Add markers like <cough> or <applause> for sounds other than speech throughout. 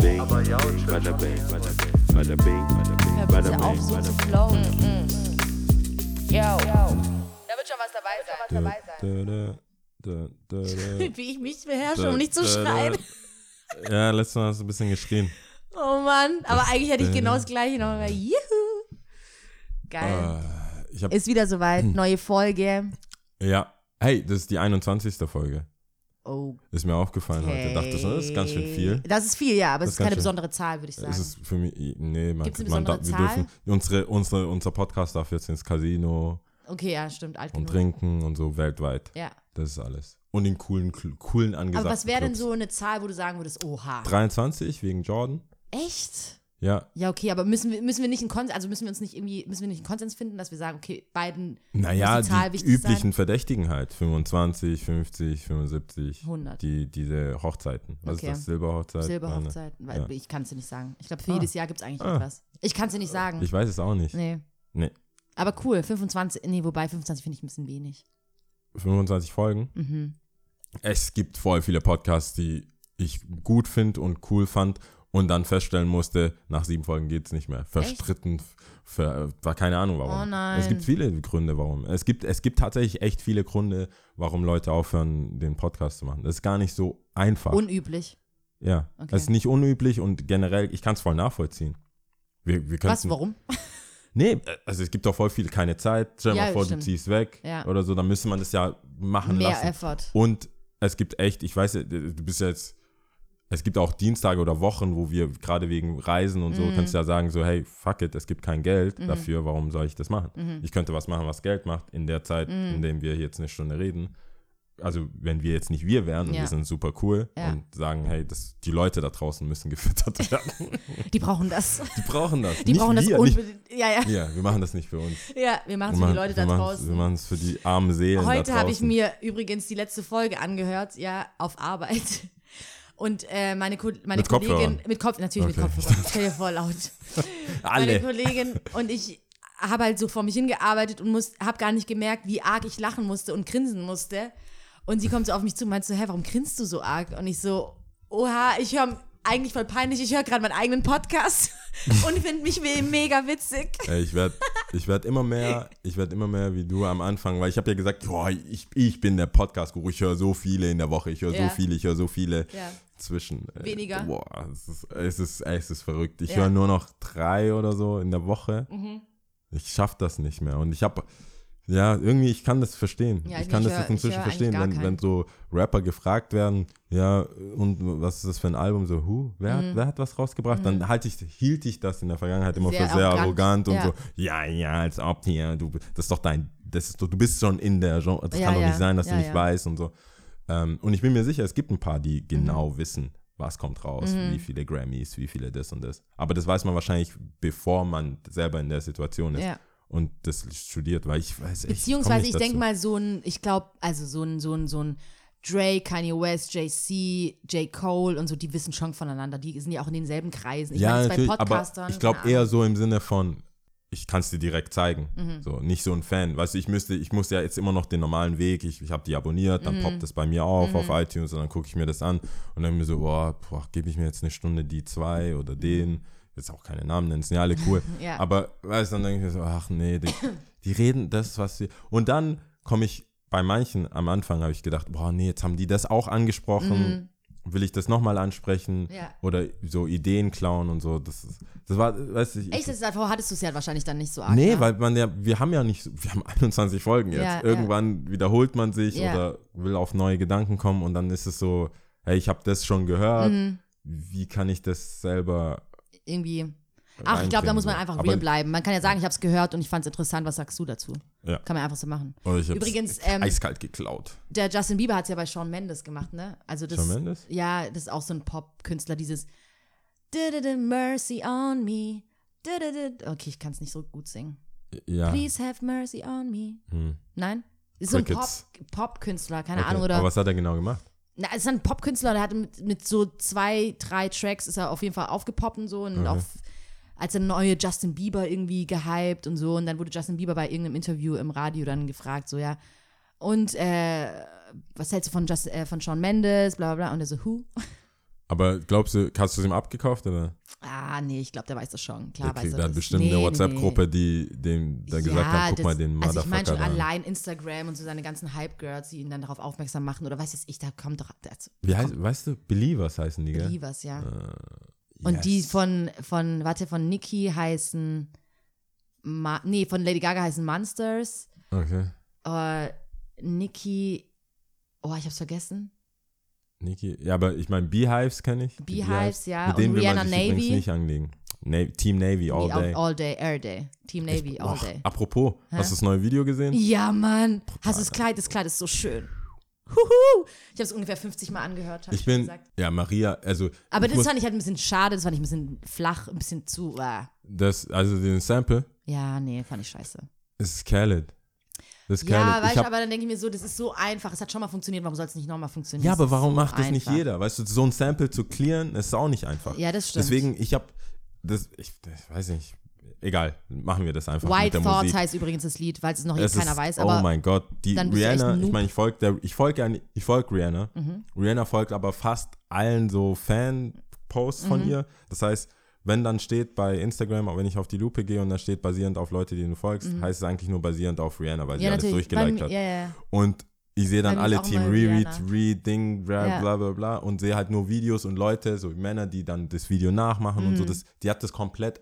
bing, bada bing, bada bing, bada bing, bada bing, bada bing. Yo. Da wird schon was dabei sein. Da, da, da, da, <laughs> Wie ich mich beherrsche, da, um nicht zu da, da. schreien. Ja, letztes Mal hast du ein bisschen geschrien. Oh Mann. Aber eigentlich hätte ich genau das gleiche noch mal. Juhu. Geil. Ich hab, Ist wieder soweit. <clears throat> Neue Folge. ja, hey, das ist die 21. Folge. Oh. Ist mir aufgefallen heute. Dachte schon, das ist ganz schön viel. Das ist viel, ja, aber es ist keine schön. besondere Zahl, würde ich sagen. Es ist für mich, nee, man, Gibt's eine man darf, wir dürfen, unsere, unsere, unser Podcast darf jetzt ins Casino okay, ja, stimmt, alt und genug. trinken und so weltweit. Ja. Das ist alles. Und in coolen, coolen angesagten Aber was wäre denn so eine Zahl, wo du sagen würdest, oha. 23 wegen Jordan. Echt? Ja, Ja, okay, aber müssen wir, müssen wir nicht einen Konsens, also müssen wir uns nicht irgendwie, müssen wir nicht einen Konsens finden, dass wir sagen, okay, beiden naja, die die üblichen sein? Verdächtigen halt. 25, 50, 75. 100. Die, diese Hochzeiten. Was Okay. ist das? Silberhochzeit? Silberhochzeiten, weil Ja. ich kann es dir nicht sagen. Ich glaube, für Ah. jedes Jahr gibt es eigentlich Ah. etwas. Ich kann es dir nicht sagen. Ich weiß es auch nicht. nee. Nee. Aber cool, 25, nee, wobei 25 finde ich ein bisschen wenig. 25 Folgen. Mhm. Es gibt voll viele Podcasts, die ich gut finde und cool fand und dann feststellen musste, nach sieben Folgen geht es nicht mehr. Verstritten, ver, war keine Ahnung warum. Oh nein. Es gibt viele Gründe, warum. Es gibt, es gibt tatsächlich echt viele Gründe, warum Leute aufhören, den Podcast zu machen. Das ist gar nicht so einfach. Unüblich. ja, Okay. es ist nicht unüblich und generell, ich kann es voll nachvollziehen. Wir, wir Was, warum? <laughs> Nee, also es gibt doch voll viel keine Zeit. Stell dir Ja, mal vor, stimmt. du ziehst weg Ja. oder so, dann müsste man das ja machen Mehr lassen. Effort. Und es gibt echt, ich weiß, du bist jetzt, es gibt auch Dienstage oder Wochen, wo wir gerade wegen Reisen und so, Mhm. kannst du ja sagen, so, hey, fuck it, es gibt kein Geld dafür, warum soll ich das machen? Mhm. Ich könnte was machen, was Geld macht, in der Zeit, in dem wir jetzt eine Stunde reden. Also, wenn wir jetzt nicht wir wären und Ja. wir sind super cool Ja. und sagen, hey, das, die Leute da draußen müssen gefüttert <laughs> werden. Die brauchen das. Die brauchen das. Die nicht brauchen das wir, nicht, unbedingt. Ja, ja. Ja, wir machen das nicht für uns. Ja, wir machen es für die Leute da draußen. Wir machen es für die armen Seelen Heute habe ich mir übrigens die letzte Folge angehört, ja, auf Arbeit. Und äh, meine, Ko meine Mit Kollegin, Kopfhörern? mit Kopf, natürlich Okay. mit Kopfhörern, stell dir vor laut. <laughs> Meine Alle. Kollegin und ich habe halt so vor mich hingearbeitet und habe gar nicht gemerkt, wie arg ich lachen musste und grinsen musste. Und sie kommt so auf mich zu und meint so, hä, warum grinst du so arg? Und ich so, oha, ich höre eigentlich voll peinlich, ich höre gerade meinen eigenen Podcast <laughs> und finde mich me- mega witzig. Ich werde ich werd immer mehr, ich werde immer mehr wie du am Anfang, weil ich habe ja gesagt, boah, ich, ich bin der Podcast-Guru, ich höre so viele in der Woche, ich höre Ja. so viele, ich höre so viele Ja. Zwischen. Äh, Weniger. Boah, es ist, es ist, es ist verrückt. Ich Ja. höre nur noch drei oder so in der Woche. Mhm. Ich schaffe das nicht mehr und ich habe ja, irgendwie, ich kann das verstehen. Ja, ich ich kann das hör- inzwischen verstehen, wenn, wenn so Rapper gefragt werden, ja, und was ist das für ein Album? So, hu, wer, hat, wer hat was rausgebracht? Dann halte ich, hielt ich das in der Vergangenheit immer Mhm. Sehr für sehr arrogant, arrogant und ja. so, ja, ja, als ob hier, du, das ist doch dein, das ist doch, du bist schon in der Genre, das kann doch nicht sein, dass du nicht weißt und so. Ähm, und ich bin mir sicher, es gibt ein paar, die Mhm. genau wissen, was kommt raus, wie viele Grammys, wie viele das und das. Aber das weiß man wahrscheinlich, bevor man selber in der Situation ist Ja. und das studiert, weil ich weiß echt, Beziehungsweise nicht ich denke mal so ein, ich glaube, also so ein, so ein, so ein Drake, Kanye West, JC, J. Cole und so, die wissen schon voneinander. Die sind ja auch in denselben Kreisen. Ich ja, meine, natürlich, bei aber Podcastern. ich glaube eher so im Sinne von, ich kann es dir direkt zeigen. Mhm. So, nicht so ein Fan. Weißt du, ich müsste, ich muss ja jetzt immer noch den normalen Weg, ich, ich habe die abonniert, Mhm. dann poppt das bei mir auf auf iTunes und dann gucke ich mir das an und dann mir so, boah, boah gebe ich mir jetzt eine Stunde die zwei oder den. Jetzt auch keine Namen nennen, sind ja alle cool. <laughs> Ja. Aber weißt du, dann denke ich mir so, ach nee, die, die reden das, was sie. Und dann komme ich bei manchen am Anfang habe ich gedacht, boah, nee, jetzt haben die das auch angesprochen. Will ich das nochmal ansprechen? Ja. Oder so Ideen klauen und so. Das, ist, das war, weißt du, ich, Echt, ist davor hattest du es ja wahrscheinlich dann nicht so arg. Nee, ne? weil man ja, wir haben ja nicht, so- wir haben <laughs> 21 Folgen jetzt. Ja, ja. Irgendwann wiederholt man sich Ja. oder will auf neue Gedanken kommen und dann ist es so, hey, ich habe das schon gehört. Mhm. Wie kann ich das selber Irgendwie. Ach, ich glaube, da muss man einfach real bleiben. Man kann ja sagen, ich habe es gehört und ich fand es interessant. Was sagst du dazu? Ja. Kann man einfach so machen. Oder ich hab's Übrigens, ähm, eiskalt geklaut. Der Justin Bieber hat es ja bei Shawn Mendes gemacht, ne? Also das, Shawn Mendes? Ja, das ist auch so ein Pop-Künstler, dieses "Du-du-du, Mercy on me. Du-du-du." Okay, ich kann es nicht so gut singen. Ja. Please have mercy on me. Hm. Nein? Ist so ein Pop-. Pop-Künstler, keine Okay. Ahnung, oder? Aber was hat er genau gemacht? Na, es ist ein Popkünstler, der hat mit, mit so zwei, drei Tracks ist er auf jeden Fall aufgepoppt und so und auf, als der neue Justin Bieber irgendwie gehypt und so und dann wurde Justin Bieber bei irgendeinem Interview im Radio dann gefragt, so ja, und äh, was hältst du von, Just, äh, von Shawn Mendes, bla bla bla und er so, who? Aber glaubst du, hast du es ihm abgekauft oder? Ah, nee, ich glaube, der weiß das schon. Klar Der weiß er dann das. bestimmt Nee, eine WhatsApp-Gruppe, die dem da gesagt hat, guck das- mal den Also ich meine Motherfucker schon da. allein Instagram und so seine ganzen Hype-Girls, die ihn dann darauf aufmerksam machen oder weiß ich, da kommt doch also, Wie heißt, weißt du, Believers heißen die, gell? Believers, ja. Äh, Und die yes. von, von, warte, von Nicki heißen, Ma nee, von Lady Gaga heißen Monsters. Okay. Äh, Nicki, oh, ich hab's vergessen. Niki, ja, aber ich meine, Beehives kenne ich. Die Beehives, ja, Mit denen und will Rihanna man sich übrigens Navy. nicht anlegen. Na Team Navy, all day. All day, air day. Team Navy, Ich- all day. Apropos, hast du das neue Video gesehen? Ja, Mann. Hast du das Kleid? Das Kleid ist so schön. Huhu. Ich habe es ungefähr 50 Mal angehört, Ich ich bin, gesagt. ja, Maria, also. Aber das muss, fand ich halt ein bisschen schade, das fand ich ein bisschen flach, ein bisschen zu. Äh. das, also den Sample, Ja, nee, fand ich scheiße. es ist Khaled. Das ist Ja, Khaled. weißt ich du, aber dann denke ich mir so, das ist so einfach. Es hat schon mal funktioniert, warum soll es nicht nochmal funktionieren? ja, aber warum so macht das nicht einfach. jeder? Weißt du, so ein Sample zu clearen, ist auch nicht einfach. Ja, das stimmt. Deswegen, ich habe das, ich, ich weiß nicht, egal, machen wir das einfach White Thoughts Musik. heißt übrigens das Lied, weil es noch Es keiner ist, weiß. oh mein Gott, die Rihanna, ich meine, ich folge ich folge folge Rihanna. Mhm. Rihanna folgt aber fast allen so Fan-Posts Mhm. von ihr. Das heißt, wenn dann steht bei Instagram, auch wenn ich auf die Lupe gehe und da steht basierend auf Leute, die du folgst, heißt es eigentlich nur basierend auf Rihanna, weil sie Mhm. ja, alles natürlich. Bei durchgeliked hat. Ja, ja. Und ich sehe dann alle Team Reread. Re-Ding, bla, Ja. bla bla bla und sehe halt nur Videos und Leute, so Männer, die dann das Video nachmachen und so. Mhm. Das, die hat das komplett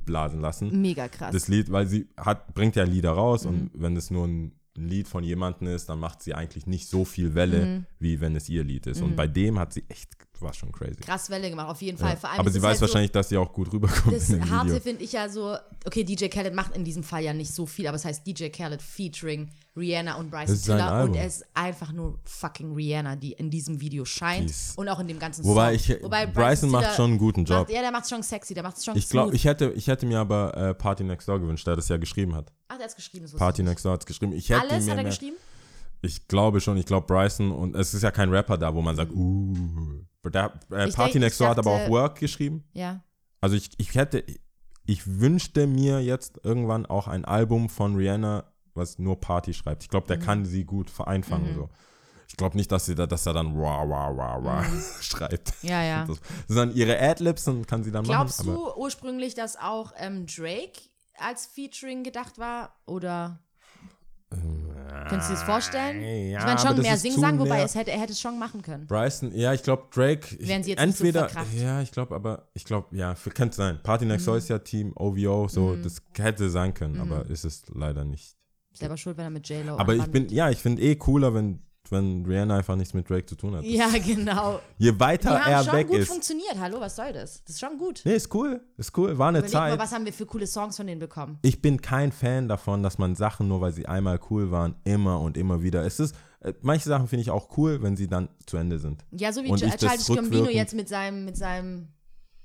aufblasen lassen Mega krass. das Lied, weil sie hat, bringt ja Lieder raus Mhm. und wenn es nur ein, Lied von jemandem ist, dann macht sie eigentlich nicht so viel Welle, Mhm. wie wenn es ihr Lied ist. Und bei dem hat sie echt, war schon crazy. krass Welle gemacht, auf jeden Fall. Ja. Vor allem, Aber es sie weiß halt so- wahrscheinlich, dass sie auch gut rüberkommt Das Harte finde ich ja so, okay, DJ Khaled macht in diesem Fall ja nicht so viel, aber es heißt DJ Khaled featuring Rihanna und Bryson Tiller und er ist einfach nur fucking Rihanna, die in diesem Video scheint Peace. und auch in dem ganzen Wobei Song. ich, Bryson, macht Tiller schon einen guten Job. Macht, ja, der macht schon sexy, der macht schon ich glaube, ich hätte, ich hätte mir aber äh, Party Next Door gewünscht, der das ja geschrieben hat. Ach, der hat geschrieben. Das Party. Next Door hat es geschrieben. Ich hätte Alles hat er geschrieben? Ich glaube schon, ich glaube Bryson und es ist ja kein Rapper da, wo man sagt, uh. Der, äh, Party denk- Next Door hat aber auch Work geschrieben. Ja. Also ich, ich hätte, ich wünschte mir jetzt irgendwann auch ein Album von Rihanna, was nur Party schreibt. Ich glaube, der kann sie gut vereinfangen. So. Ich glaube nicht, dass sie da, dass er dann wah, wah, wah, wah <laughs> schreibt. Ja, ja. Das, sind ihre Adlibs und kann sie dann Glaubst machen. du ursprünglich, dass auch ähm, Drake als Featuring gedacht war? Oder könntest du dir das vorstellen? ja, ich meine schon mehr zu wobei es hätte, er hätte es schon machen können. Bryson, ja, ich glaube Drake. Ich, Wären sie jetzt nicht so entweder, verkracht. ja, ich glaube, aber ich glaube, ja, für- könnte sein. Party Next Mhm. Ja Team OVO, so das hätte sein können, aber ist es leider nicht. Selber schuld, wenn er mit J-Lo Aber ich bin, ja, ich finde eh cooler, wenn, wenn Rihanna einfach nichts mit Drake zu tun hat. Ja, genau. <laughs> Je weiter haben er schon weg gut ist. funktioniert. Hallo, was soll das? Das ist schon gut. Nee, ist cool. Ist cool. War eine Überleg mal, Zeit. was haben wir für coole Songs von denen bekommen? Ich bin kein Fan davon, dass man Sachen, nur weil sie einmal cool waren, immer und immer wieder. Es ist, äh, manche Sachen finde ich auch cool, wenn sie dann zu Ende sind. Ja, so wie Und Ch- ich das Childish Gambino jetzt mit seinem, mit seinem,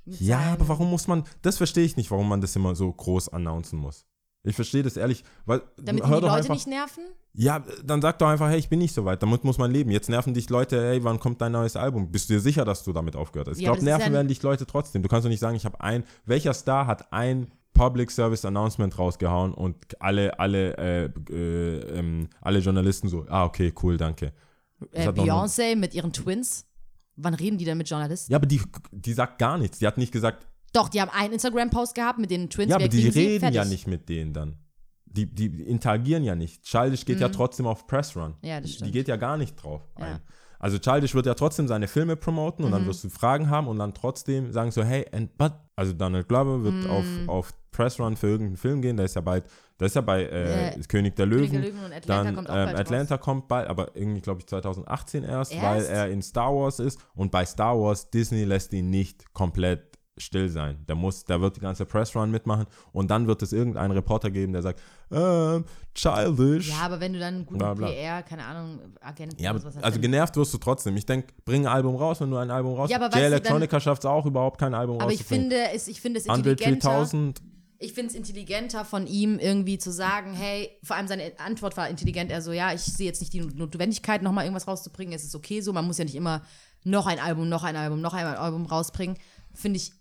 mit Ja, aber warum muss man, das verstehe ich nicht, warum man das immer so groß announcen muss. Ich verstehe das ehrlich, weil Damit hör die doch Leute einfach, nicht nerven? Ja, dann sag doch einfach, hey, ich bin nicht so weit, damit muss man leben. Jetzt nerven dich Leute, hey, wann kommt dein neues Album? Bist du dir sicher, dass du damit aufgehört hast? Ich Ja, aber glaube, nerven werden dich Leute trotzdem. Du kannst doch nicht sagen, ich habe ein, welcher Star hat ein Public Service Announcement rausgehauen und alle, alle, äh, äh, ähm, alle Journalisten so, ah, okay, cool, danke. Äh, Beyoncé mit ihren Twins? Wann reden die denn mit Journalisten? Ja, aber die, die sagt gar nichts. Die hat nicht gesagt, Doch, die haben einen Instagram-Post gehabt mit den Twins. ja, aber die reden ja nicht mit denen dann. Die, die interagieren ja nicht. Childish geht ja trotzdem auf Pressrun. Mhm. Ja, das Die stimmt. geht ja gar nicht drauf Ja. Mhm. ein. Also Childish wird ja trotzdem seine Filme promoten und dann wirst du Fragen haben und dann trotzdem sagen so, hey, and but, also Donald Glover wird Mhm. auf, auf Pressrun für irgendeinen Film gehen, der ist ja bald, der ist ja bei äh, Ja. König der Löwen. König der Löwen und Atlanta dann kommt auch ähm, bald Atlanta kommt bald, aber irgendwie glaube ich 2018 erst, Erst? weil er in Star Wars ist und bei Star Wars Disney lässt ihn nicht komplett still sein. Der muss, der wird die ganze Pressrun mitmachen und dann wird es irgendeinen Reporter geben, der sagt, ähm, Childish. Ja, aber wenn du dann einen guten Bla, bla. PR, keine Ahnung, Agenten Ja, sowas hast, also genervt wirst du trotzdem. Ich denke, bring ein Album raus, wenn du ein Album raus Ja, aber J Electronica schafft es auch überhaupt kein Album aber ich finde es, ich finde es intelligenter. 3000, Ich finde es intelligenter von ihm irgendwie zu sagen, hey, vor allem seine Antwort war intelligent. Er so, ja, ich sehe jetzt nicht die Notwendigkeit, nochmal irgendwas rauszubringen. Es ist okay so. Man muss ja nicht immer noch ein Album, noch ein Album, noch ein Album rausbringen. Finde ich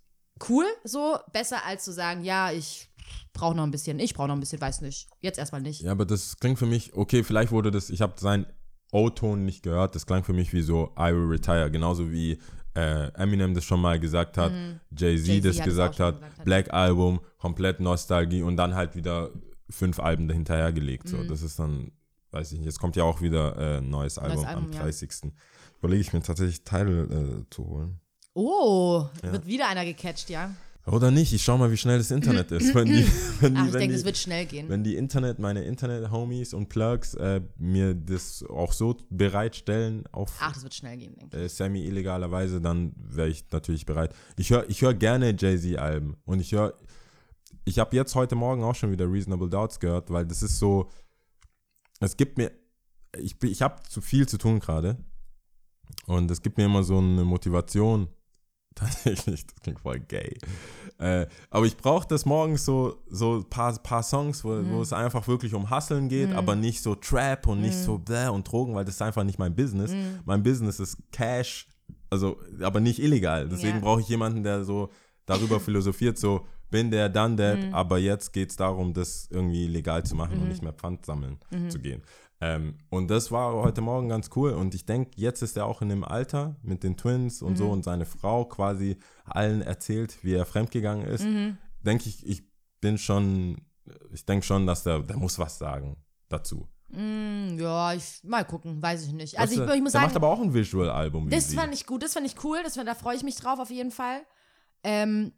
cool so. Besser als zu sagen, ja, ich brauche noch ein bisschen, ich brauche noch ein bisschen, weiß nicht. Jetzt erstmal nicht. ja, aber das klingt für mich, okay, vielleicht wurde das, ich habe seinen O-Ton nicht gehört, das klang für mich wie so I will retire, genauso wie äh, Eminem das schon mal gesagt hat, Jay-Z Jay-Z das hat es gesagt hat, gesagt hat. Black Album, komplett Nostalgie und dann halt wieder fünf Alben dahinterher gelegt. So. Das ist dann, weiß ich nicht, jetzt kommt ja auch wieder äh, ein neues Album, Album, am ja. 30. Überlege ich mir tatsächlich Teile äh, zu holen. Oh, wird wieder einer gecatcht, ja. Oder nicht, ich schau mal, wie schnell das Internet ist. Wenn die, <laughs> wenn die, Ach, ich denke, es wird schnell gehen. wenn die Internet, meine Internet-Homies und Plugs äh, mir das auch so bereitstellen auf Ach, das wird schnell gehen, denke ich. äh, semi-illegaler Weise, dann wäre ich natürlich bereit. Ich höre ich hör gerne Jay-Z-Alben und ich höre, ich habe jetzt heute Morgen auch schon wieder Reasonable Doubts gehört, weil das ist so, es gibt mir, ich, ich habe zu viel zu tun gerade und es gibt mir immer so eine Motivation, tatsächlich, das klingt voll gay, äh, aber ich brauche das morgens so, so ein paar, paar Songs, wo, wo es einfach wirklich um Hustlen geht, aber nicht so Trap und nicht so bläh und Drogen, weil das ist einfach nicht mein Business. Mein Business ist Cash, also, aber nicht illegal. Deswegen Ja. brauche ich jemanden, der so darüber philosophiert, so, bin der, dann der, aber jetzt geht es darum, das irgendwie legal zu machen und nicht mehr Pfand sammeln zu gehen. Ähm, und das war heute Morgen ganz cool. Und ich denke, jetzt ist er auch in dem Alter mit den Twins und so und seine Frau quasi allen erzählt, wie er fremdgegangen ist. Denke ich, ich bin schon, ich denke schon, dass der, der muss was sagen dazu. Hm, ja, ich, mal gucken, weiß ich nicht. Also ich, ich muss der sagen, macht aber auch ein Visual-Album. Das sie. fand ich gut, das fand ich cool, das, da freue ich mich drauf auf jeden Fall. Ähm,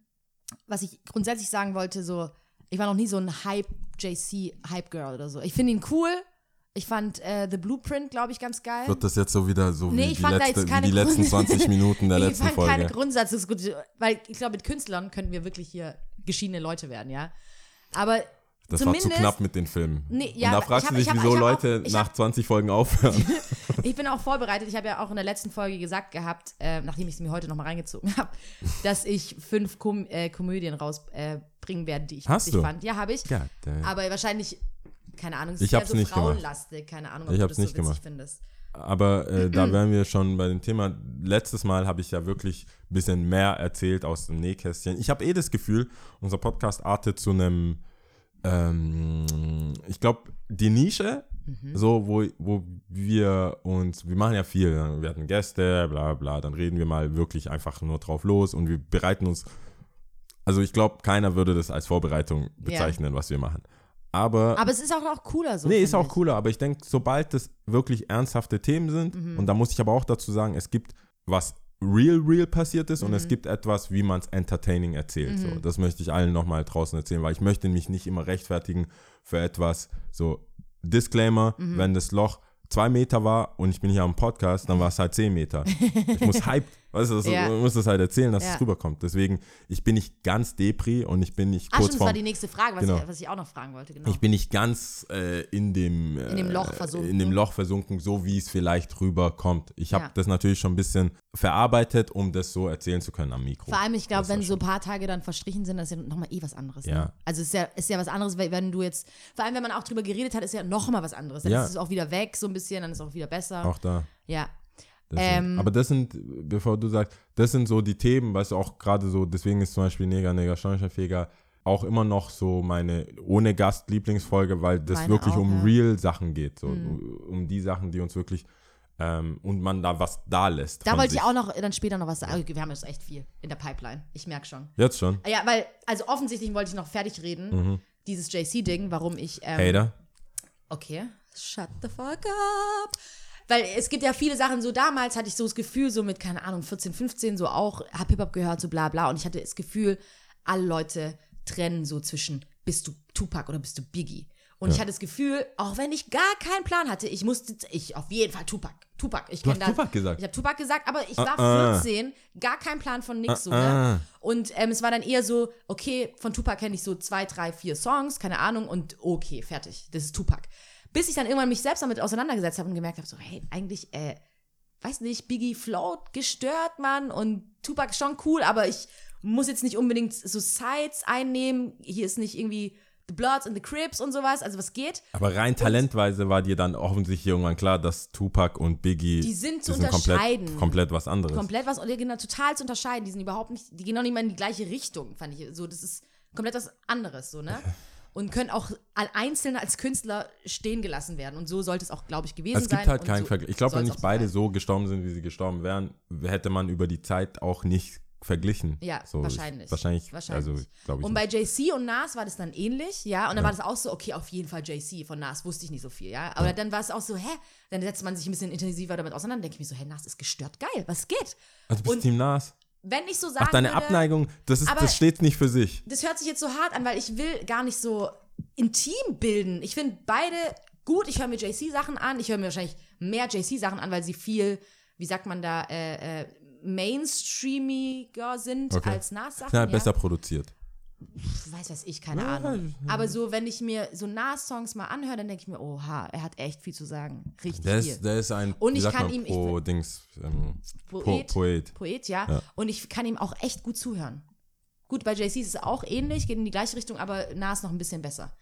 was ich grundsätzlich sagen wollte, so, ich war noch nie so ein Hype-JC-Hype-Girl oder so. Ich finde ihn cool. Ich fand äh, The Blueprint, glaube ich, ganz geil. Wird das jetzt so wieder so Nee, wie, ich die, fand da letzte, jetzt wie die letzten Grund- <laughs> 20 Minuten der ich letzten fand Folge? keine Grundsatzdiskussion, weil ich glaube, mit Künstlern könnten wir wirklich hier geschiedene Leute werden, ja. Aber Das war zu knapp mit den Filmen. Nee, ja, Und da fragst ich du dich, ich hab- wieso ich hab auch- Leute ich nach hab- 20 Folgen aufhören. <laughs> <laughs> Ich bin auch vorbereitet. Ich habe ja auch in der letzten Folge gesagt gehabt, äh, nachdem ich es mir heute nochmal reingezogen habe, dass ich fünf Kom äh, Komödien rausbringen äh, werde, die ich Hast du? fand. Ja, habe ich. Damn. Aber wahrscheinlich, keine Ahnung, es Ich ist ja hab's so nicht gemacht. frauenlastig. Keine Ahnung, ob Ich du das so nicht witzig gemacht. findest. Aber äh, <clears throat> da wären wir schon bei dem Thema. Letztes Mal habe ich ja wirklich ein bisschen mehr erzählt aus dem Nähkästchen. Ich habe eh das Gefühl, unser Podcast artet zu einem, ähm, ich glaube, die Nische, so, wo, wo wir uns, wir machen ja viel, ne? wir hatten Gäste, bla bla, dann reden wir mal wirklich einfach nur drauf los und wir bereiten uns, also ich glaube, keiner würde das als Vorbereitung bezeichnen, was wir machen. Aber Aber es ist auch noch cooler so. Nee, ist auch cooler, aber ich denke, sobald das wirklich ernsthafte Themen sind, Mhm. und da muss ich aber auch dazu sagen, es gibt was real, real passiert ist und Mhm. es gibt etwas, wie man es entertaining erzählt. So, das möchte ich allen nochmal draußen erzählen, weil ich möchte mich nicht immer rechtfertigen für etwas. So, Disclaimer, Mhm. wenn das Loch zwei Meter war und ich bin hier am Podcast, dann war es halt zehn Meter. Ich muss <laughs> hyped, weißt du, das, Ja. man muss das halt erzählen, dass Ja. es rüberkommt. Deswegen, ich bin nicht ganz Depri und ich bin nicht Ah, kurz stimmt, das war die nächste Frage, was, Genau. ich, was ich auch noch fragen wollte. Genau. ich bin nicht ganz äh, in dem äh, In dem Loch versunken. in dem Loch versunken, so wie es vielleicht rüberkommt. Ich habe Ja. das natürlich schon ein bisschen verarbeitet, um das so erzählen zu können am Mikro. Vor allem, ich glaube, wenn so ein paar Tage dann verstrichen sind, das ist ja nochmal eh was anderes. Ja. Ne? Also ist ja, ist ja was anderes, weil wenn du jetzt, vor allem wenn man auch drüber geredet hat, ist ja nochmal was anderes. Dann ist es auch wieder weg, so ein bisschen, dann ist es auch wieder besser. Auch da. Ja. Deswegen. Ähm, Aber das sind, bevor du sagst, das sind so die Themen, weißt du, auch gerade so, deswegen ist zum Beispiel Neger, Neger, Schornsteinfeger auch immer noch so meine ohne Gast Lieblingsfolge, weil das wirklich auch, um ja. Mhm. real Sachen geht, so um die Sachen, die uns wirklich ähm, und man da was da lässt. Da wollte sich. ich auch noch dann später noch was sagen. Okay, wir haben jetzt echt viel in der Pipeline. Ich merke schon. Jetzt schon. Ja, weil, also offensichtlich wollte ich noch fertig reden, Mhm. dieses JC-Ding, warum ich. Ähm, Hater. Okay. Shut the fuck up. Weil es gibt ja viele Sachen, so damals hatte ich so das Gefühl, so mit, keine Ahnung, 14, 15, so auch, hab Hip-Hop gehört, so bla bla. Und ich hatte das Gefühl, alle Leute trennen so zwischen, bist du Tupac oder bist du Biggie? Und ich hatte das Gefühl, auch wenn ich gar keinen Plan hatte, ich musste, ich auf jeden Fall Tupac. Tupac. Ich Du hast Tupac gesagt? Ich habe Tupac gesagt, aber ich war Ah, ah. 14, gar kein Plan von nix so, Ah, ne? ah. Und ähm, es war dann eher so, okay, von Tupac kenne ich so zwei, drei, vier Songs, keine Ahnung, und okay, fertig. Das ist Tupac. Bis ich dann irgendwann mich selbst damit auseinandergesetzt habe und gemerkt habe, so, hey, eigentlich, äh, weiß nicht, Biggie float gestört, Mann, und Tupac ist schon cool, aber ich muss jetzt nicht unbedingt so Sides einnehmen. Hier ist nicht irgendwie The Bloods and the Crips und sowas, also was geht. Aber rein talentweise war dir dann offensichtlich irgendwann klar, dass Tupac und Biggie Die sind zu komplett, unterscheiden. komplett was anderes. komplett was, oder genau, total zu unterscheiden. Die sind überhaupt nicht, die gehen noch nicht mal in die gleiche Richtung, fand ich. So, das ist komplett was anderes, so, ne? <laughs> und können auch einzeln als Künstler stehen gelassen werden. Und so sollte es auch, glaube ich, gewesen Es sein. gibt halt und keinen so Vergleich. Ich glaube, wenn nicht beide sein. so gestorben sind, wie sie gestorben wären, hätte man über die Zeit auch nicht verglichen. Ja, so, wahrscheinlich. Ich, wahrscheinlich, Wahrscheinlich. also glaube ich. Und bei JC und Nas war das dann ähnlich, ja. Und dann war das auch so, okay, auf jeden Fall JC. Von Nas wusste ich nicht so viel, ja. Aber dann war es auch so, hä? Dann setzt man sich ein bisschen intensiver damit auseinander. denke ich mir so, hä, Nas ist gestört geil. Was geht? also du bist und- Team Nas. Wenn ich so sagen Ach, deine würde, Abneigung, das, ist, das steht nicht für sich. das hört sich jetzt so hart an, weil ich will gar nicht so intim bilden. Ich finde beide gut. Ich höre mir JC-Sachen an. Ich höre mir wahrscheinlich mehr JC-Sachen an, weil sie viel, wie sagt man da, äh, äh, mainstreamiger sind Okay. als Nas-Sachen. Ja? besser produziert. Weiß was ich, keine Ja, Ahnung. Aber so, wenn ich mir so Nas-Songs mal anhöre, dann denke ich mir, oha, er hat echt viel zu sagen. Richtig Der viel. ist, der ist ein Und ich kann man, ihm- ich pro will- Dings, ähm, Poet. Po Poet. Poet, ja. Ja. Und ich kann ihm auch echt gut zuhören. Gut, bei JC ist es auch ähnlich, geht in die gleiche Richtung, aber Nas noch ein bisschen besser.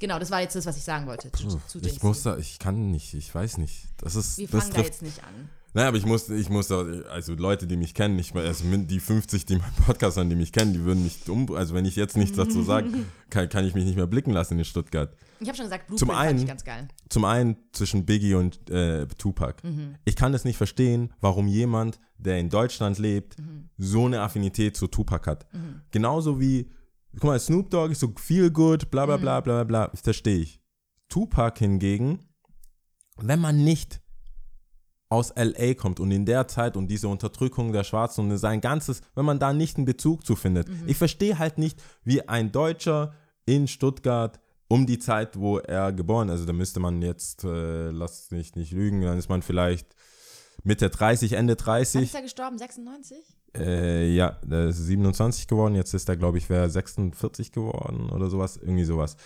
Genau, das war jetzt das, was ich sagen wollte zu, zu. Ich muss da, ich kann nicht, ich weiß nicht. Das ist, Wir das fangen da trifft jetzt nicht an. Naja, aber ich muss, ich muss, also Leute, die mich kennen, nicht mehr, also die 50, die meinen Podcast hören, die mich kennen, die würden mich um, also wenn ich jetzt nichts dazu sage, <laughs> kann, kann ich mich nicht mehr blicken lassen in Stuttgart. Ich habe schon gesagt, Zum Blueprint fand einen- ich ganz geil. Zum einen zwischen Biggie und äh, Tupac. Mhm. Ich kann es nicht verstehen, warum jemand, der in Deutschland lebt, Mhm. so eine Affinität zu Tupac hat. Genauso wie, guck mal, Snoop Dogg ist so feel good, bla bla Mhm. bla bla bla, das verstehe ich. Tupac hingegen, wenn man nicht aus LA kommt und in der Zeit und diese Unterdrückung der Schwarzen und sein ganzes, wenn man da nicht einen Bezug zu findet. Mhm. Ich verstehe halt nicht, wie ein Deutscher in Stuttgart um die Zeit, wo er geboren ist, also da müsste man jetzt, äh, lass mich nicht lügen, dann ist man vielleicht Mitte 30, Ende Wann 30. ist er gestorben? 96? Äh, ja, der ist 27 geworden, jetzt ist er, glaube ich, wäre 46 geworden oder sowas, irgendwie sowas.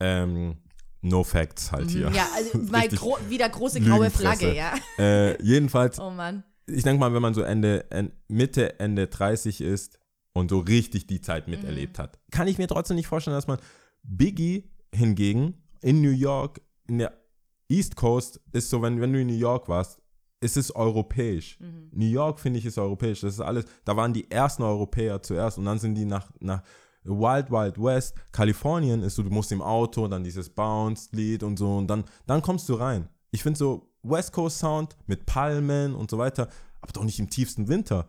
Ähm, no facts halt hier. Ja, also <laughs> mal gro wieder große graue. Flagge, ja. Äh, jedenfalls, Oh Mann. ich denke mal, wenn man so Ende, en- Mitte, Ende 30 ist und so richtig die Zeit miterlebt hat, kann ich mir trotzdem nicht vorstellen, dass man Biggie hingegen in New York, in der East Coast, ist so, wenn, wenn du in New York warst, ist es europäisch. New York, finde ich, ist europäisch. Das ist alles, da waren die ersten Europäer zuerst und dann sind die nach, nach Wild Wild West. Kalifornien ist so, du musst im Auto, dann dieses Bounce-Lied und so und dann, dann kommst du rein. Ich finde so West Coast Sound mit Palmen und so weiter, aber doch nicht im tiefsten Winter.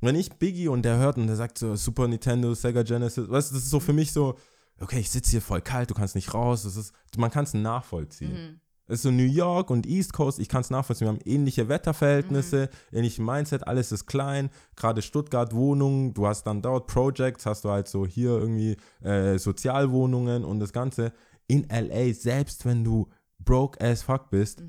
Wenn ich Biggie und der hört und der sagt so Super Nintendo, Sega Genesis, weißt du, das ist so für mich so, okay, ich sitze hier voll kalt, du kannst nicht raus, das ist, man kann es nachvollziehen. Es ist so New York und East Coast, ich kann es nachvollziehen. Wir haben ähnliche Wetterverhältnisse, ähnliche Mindset, alles ist klein. Gerade Stuttgart Wohnungen, du hast dann dort Projects, hast du halt so hier irgendwie äh, Sozialwohnungen und das Ganze. In LA, selbst wenn du broke as fuck bist,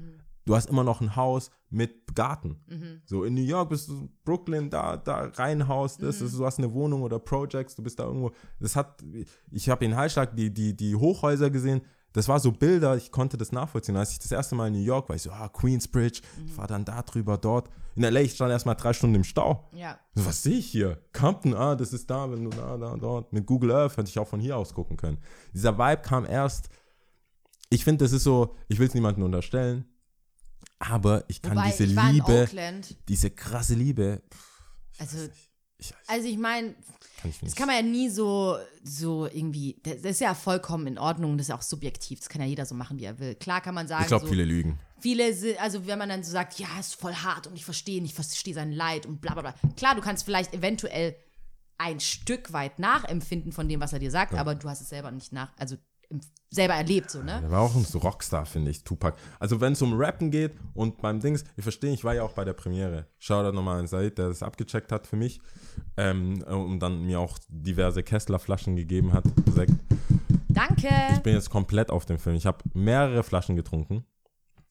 du hast immer noch ein Haus mit Garten. So in New York bist du Brooklyn, da, da Reihenhaus, das ist, du hast eine Wohnung oder Projects, du bist da irgendwo. Das hat, ich habe in Hallstatt die, die, die Hochhäuser gesehen, das war so Bilder, ich konnte das nachvollziehen. Als ich das erste Mal in New York war, ich so, ah, Queensbridge, ich war dann da drüber, dort. In LA, ich stand erstmal drei Stunden im Stau. Ja. So, was sehe ich hier? Compton, ah, das ist da, wenn du da, da, dort. Mit Google Earth hätte ich auch von hier aus gucken können. Dieser Vibe kam erst. Ich finde, das ist so, ich will es niemandem unterstellen, aber ich kann Wobei, diese ich Liebe, diese krasse Liebe, Also, ich, also ich meine, das nicht. kann man ja nie so, so irgendwie, das ist ja vollkommen in Ordnung, das ist ja auch subjektiv, das kann ja jeder so machen, wie er will. Klar kann man sagen, ich glaube, so, viele lügen. viele, also wenn man dann so sagt, ja, ist voll hart und ich verstehe ihn, ich verstehe sein Leid und bla bla bla. Klar, du kannst vielleicht eventuell ein Stück weit nachempfinden von dem, was er dir sagt, aber du hast es selber nicht nach, also selber erlebt, so, ne? Er war auch ein Rockstar, finde ich, Tupac. Also wenn es um Rappen geht und beim Dings, ich verstehe, ich war ja auch bei der Premiere. Shoutout nochmal an Said, der das abgecheckt hat für mich ähm, und dann mir auch diverse Kessler-Flaschen gegeben hat. Sekt. Danke! Ich bin jetzt komplett auf dem Film. Ich habe mehrere Flaschen getrunken.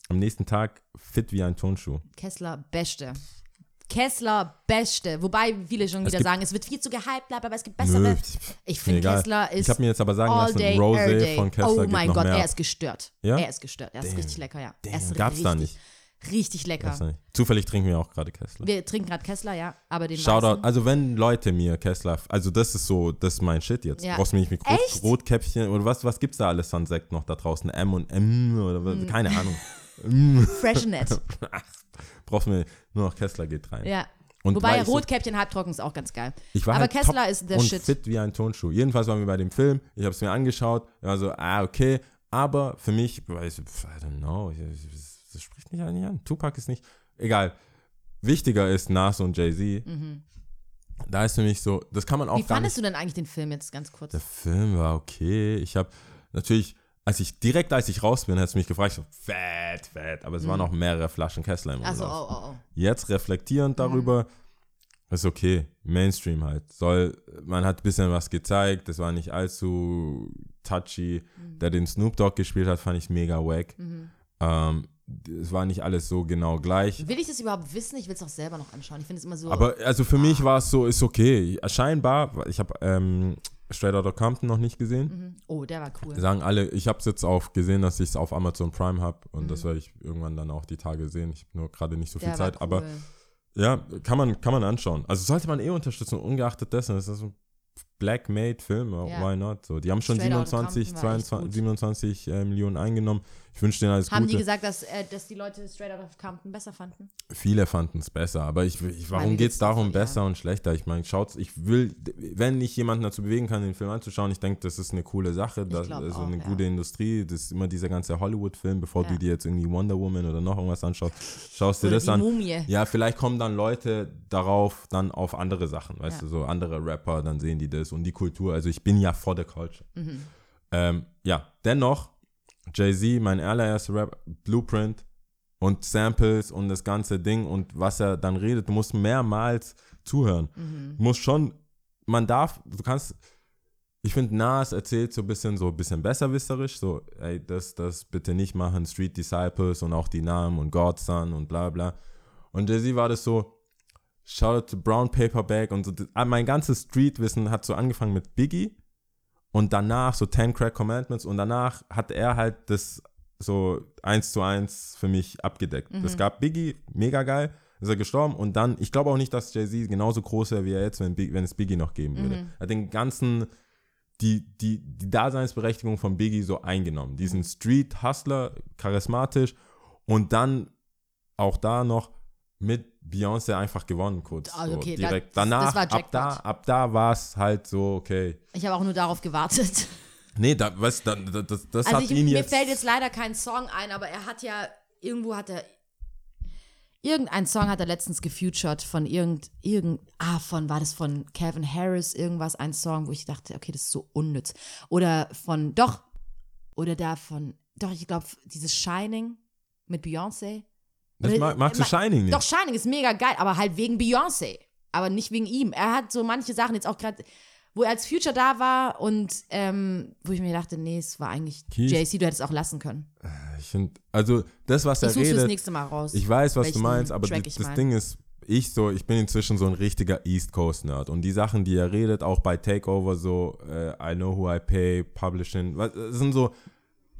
Am nächsten Tag fit wie ein Tonschuh. Kessler, beste. Kessler, beste. Wobei viele schon wieder sagen, es wird viel zu gehypt, aber es gibt bessere. Nö, Ich finde. Kessler ist Ich habe mir jetzt aber sagen all lassen, day, Rosé von Kessler Oh mein Gott, mehr. er ist gestört. Ja? Er ist gestört. Er ist Damn. richtig lecker, ja. Er ist gab's da richtig, Richtig lecker. Nicht. Zufällig trinken wir auch gerade Kessler. Wir trinken gerade Kessler, ja, aber den Shoutout, weißen. also wenn Leute mir Kessler, also das ist so, das ist mein Shit jetzt. Ja. Brauchst du mich mit Rot? Rotkäppchen oder was, was gibt's da alles an Sekt noch da draußen? M und M oder was, Hm. keine Ahnung. <laughs> Freshenet. <laughs> Brauchst mir nur noch Kessler geht rein. ja. Und Wobei ich so- Rotkäppchen halbtrocken ist auch ganz geil. Ich war Aber halt Kessler ist der und Shit. fit wie ein Tonschuh. Jedenfalls waren wir bei dem Film. Ich habe es mir angeschaut. War so, ah, okay. Aber für mich, weiß ich, I don't know, das, spricht mich eigentlich an. Tupac ist nicht, egal. Wichtiger ist Nas und Jay-Z. Da ist für mich so, das kann man auch Mhm. Wie fandest nicht. du denn eigentlich den Film jetzt ganz kurz? Der Film war okay. Ich habe natürlich, als ich direkt als ich raus bin, hat es mich gefragt, so fett, fett. Aber es waren auch mehrere Flaschen Kessler im Also, Umlauf. oh, oh, oh. Jetzt reflektierend darüber, ist okay. Mainstream halt. Soll, man hat ein bisschen was gezeigt, das war nicht allzu touchy. Der den Snoop Dogg gespielt hat, fand ich mega wack. Ähm, es war nicht alles so genau gleich. Will ich das überhaupt wissen? Ich will es auch selber noch anschauen. Ich finde es immer so. Aber also für mich war es so, ist okay. Scheinbar, ich habe ähm, Straight Outta Compton noch nicht gesehen. oh, der war cool. Sagen alle, ich habe es jetzt auch gesehen, dass ich es auf Amazon Prime habe und Mhm. das werde ich irgendwann dann auch die Tage sehen. Ich habe nur gerade nicht so viel Der Zeit, war aber cool. ja, kann man, kann man anschauen. Also sollte man eh unterstützen, ungeachtet dessen, das ist so ein Black Made Film, Ja. why not? So, die haben schon Straight Outta 27, Compton war echt 22, gut. 27 äh, Millionen eingenommen. Ich wünsche denen alles Haben die Gute. gesagt, dass, äh, dass die Leute Straight Out of Compton besser fanden? Viele fanden es besser, aber ich, ich warum geht es darum, ja. besser und schlechter? Ich meine, schaut's, ich will, wenn ich jemanden dazu bewegen kann, den Film anzuschauen, ich denke, das ist eine coole Sache, das ist auch, eine ja. gute Industrie, das ist immer dieser ganze Hollywood-Film, bevor Ja. du dir jetzt irgendwie Wonder Woman oder noch irgendwas anschaust, schaust dir das die an. Mumie. Ja, vielleicht kommen dann Leute darauf, dann auf andere Sachen, weißt Ja. du, so andere Rapper, dann sehen die das und die Kultur. Also ich bin ja for the culture. Mhm. Ähm, ja, dennoch, Jay-Z, mein allererster Rap, Blueprint und Samples und das ganze Ding und was er dann redet, du musst mehrmals zuhören. Mhm. Du musst schon, man darf, du kannst, ich finde, Nas erzählt so ein bisschen, so ein bisschen besserwisserisch, so, ey, das, das bitte nicht machen, Street Disciples und auch die Namen und Godson und bla bla. Und Jay-Z war das so, Shout out to Brown Paperback und so. Ah, Mein ganzes Streetwissen hat so angefangen mit Biggie und danach so Ten Crack Commandments und danach hat er halt das so eins zu eins für mich abgedeckt. Es gab Biggie, mega geil, ist er gestorben und dann, ich glaube auch nicht, dass Jay-Z genauso groß wäre wie er jetzt, wenn, wenn es Biggie noch geben würde. Er hat den ganzen, die, die, die Daseinsberechtigung von Biggie so eingenommen. Diesen Street-Hustler, charismatisch und dann auch da noch mit Beyoncé einfach gewonnen, kurz. Ah, so, okay, da- direkt. das- Danach, ab da, ab da war es halt so, okay. Ich habe auch nur darauf gewartet. <laughs> Nee, da, weißt, da, da, das, das Also hat ich, ihn mir jetzt. fällt jetzt leider kein Song ein, aber er hat ja, irgendwo hat er, irgendein Song hat er letztens gefutured von irgend, irgend, ah, von, war das von Kevin Harris, irgendwas, ein Song, wo ich dachte, okay, das ist so unnütz. Oder von, doch, oder da von, doch, ich glaube, dieses Shining mit Beyoncé. Das Oder- mag, magst du Shining nicht? Doch, Shining ist mega geil, aber halt wegen Beyoncé. Aber nicht wegen ihm. Er hat so manche Sachen jetzt auch gerade, wo er als Future da war und ähm, wo ich mir dachte, nee, es war eigentlich Keith? JC, du hättest auch lassen können. Ich finde, also das, was er Ich suche das redet, nächste Mal raus. ich weiß, was du meinst, aber ich das mein. Ding ist, ich so, ich bin inzwischen so ein richtiger East Coast Nerd und die Sachen, die er redet, auch bei Takeover so, äh, I know who I pay, Publishing, was- es sind so,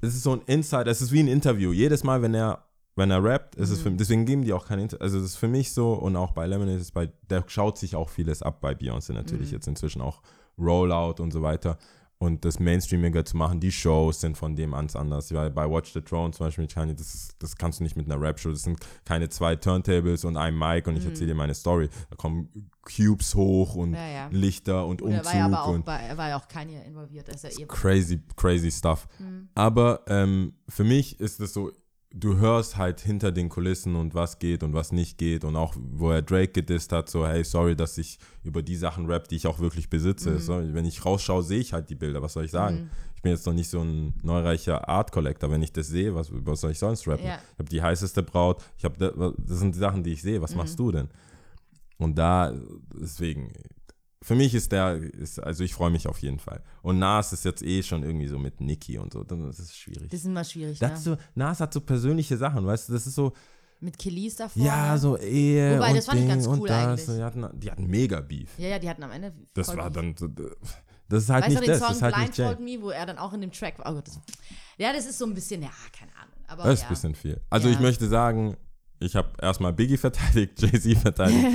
es ist so ein Insight, es ist wie ein Interview. Jedes Mal, wenn er wenn er rappt, ist es für, deswegen geben die auch kein Interview. Also, es ist für mich so und auch bei Lemonade ist bei, der schaut sich auch vieles ab bei Beyoncé natürlich jetzt inzwischen auch Rollout und so weiter. Und das Mainstreamiger zu machen, die Shows sind von dem ans anders. Weil bei Watch the Throne zum Beispiel, Kanye, das, ist, das kannst du nicht mit einer Rap-Show. Das sind keine zwei Turntables und ein Mic und ich erzähle dir meine Story. Da kommen Cubes hoch und Ja, ja. Lichter und er Umzug war ja aber auch und bei, war ja auch Kanye involviert, ist er eh. crazy, crazy stuff. Mhm. Aber ähm, für mich ist es so, du hörst halt hinter den Kulissen und was geht und was nicht geht und auch, wo er Drake gedisst hat, so, hey, sorry, dass ich über die Sachen rap, die ich auch wirklich besitze. Mhm. So, wenn ich rausschaue, sehe ich halt die Bilder, was soll ich sagen? Ich bin jetzt noch nicht so ein neureicher Art Collector, wenn ich das sehe, was, was soll ich sonst rappen? Ja. Ich habe die heißeste Braut, ich habe, das, das sind die Sachen, die ich sehe, Mhm. was machst du denn? Und da, deswegen, für mich ist der, ist, also ich freue mich auf jeden Fall. Und Nas ist jetzt eh schon irgendwie so mit Nicki und so, dann ist schwierig. Das ist immer schwierig, Das ne? so, Nas hat so persönliche Sachen, weißt du, das ist so, Mit Kelis davor. ja, so Ehe Wobei, und das fand ich Ding ganz und cool das. eigentlich. Die hatten, die hatten mega Beef. Ja, ja, die hatten am Ende. Das war Beef. dann, so, das ist halt Weißt du nicht den das, Song das ist halt nicht Blindfold. Me, wo er dann auch in dem Track war? Oh Gott, das, ja, das ist so ein bisschen, ja, keine Ahnung. Aber Das ist ja. ein bisschen viel. Also Ja. ich möchte sagen, ich habe erstmal Biggie verteidigt, <laughs> Jay-Z verteidigt.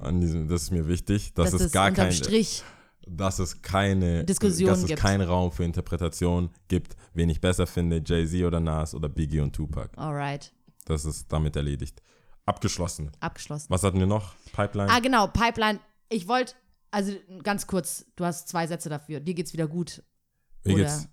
<laughs> Diesem, das ist mir wichtig, dass dass es gar kein, Strich. dass es keine Diskussion dass es gibt. keinen Raum für Interpretation gibt, wen ich besser finde, Jay-Z oder Nas oder Biggie und Tupac. Alright. Das ist damit erledigt. Abgeschlossen. abgeschlossen. Was hatten wir noch? Pipeline? Ah, genau, Pipeline. Ich wollte, also ganz kurz, du hast zwei Sätze dafür. Dir geht's wieder gut. Mir oder- geht's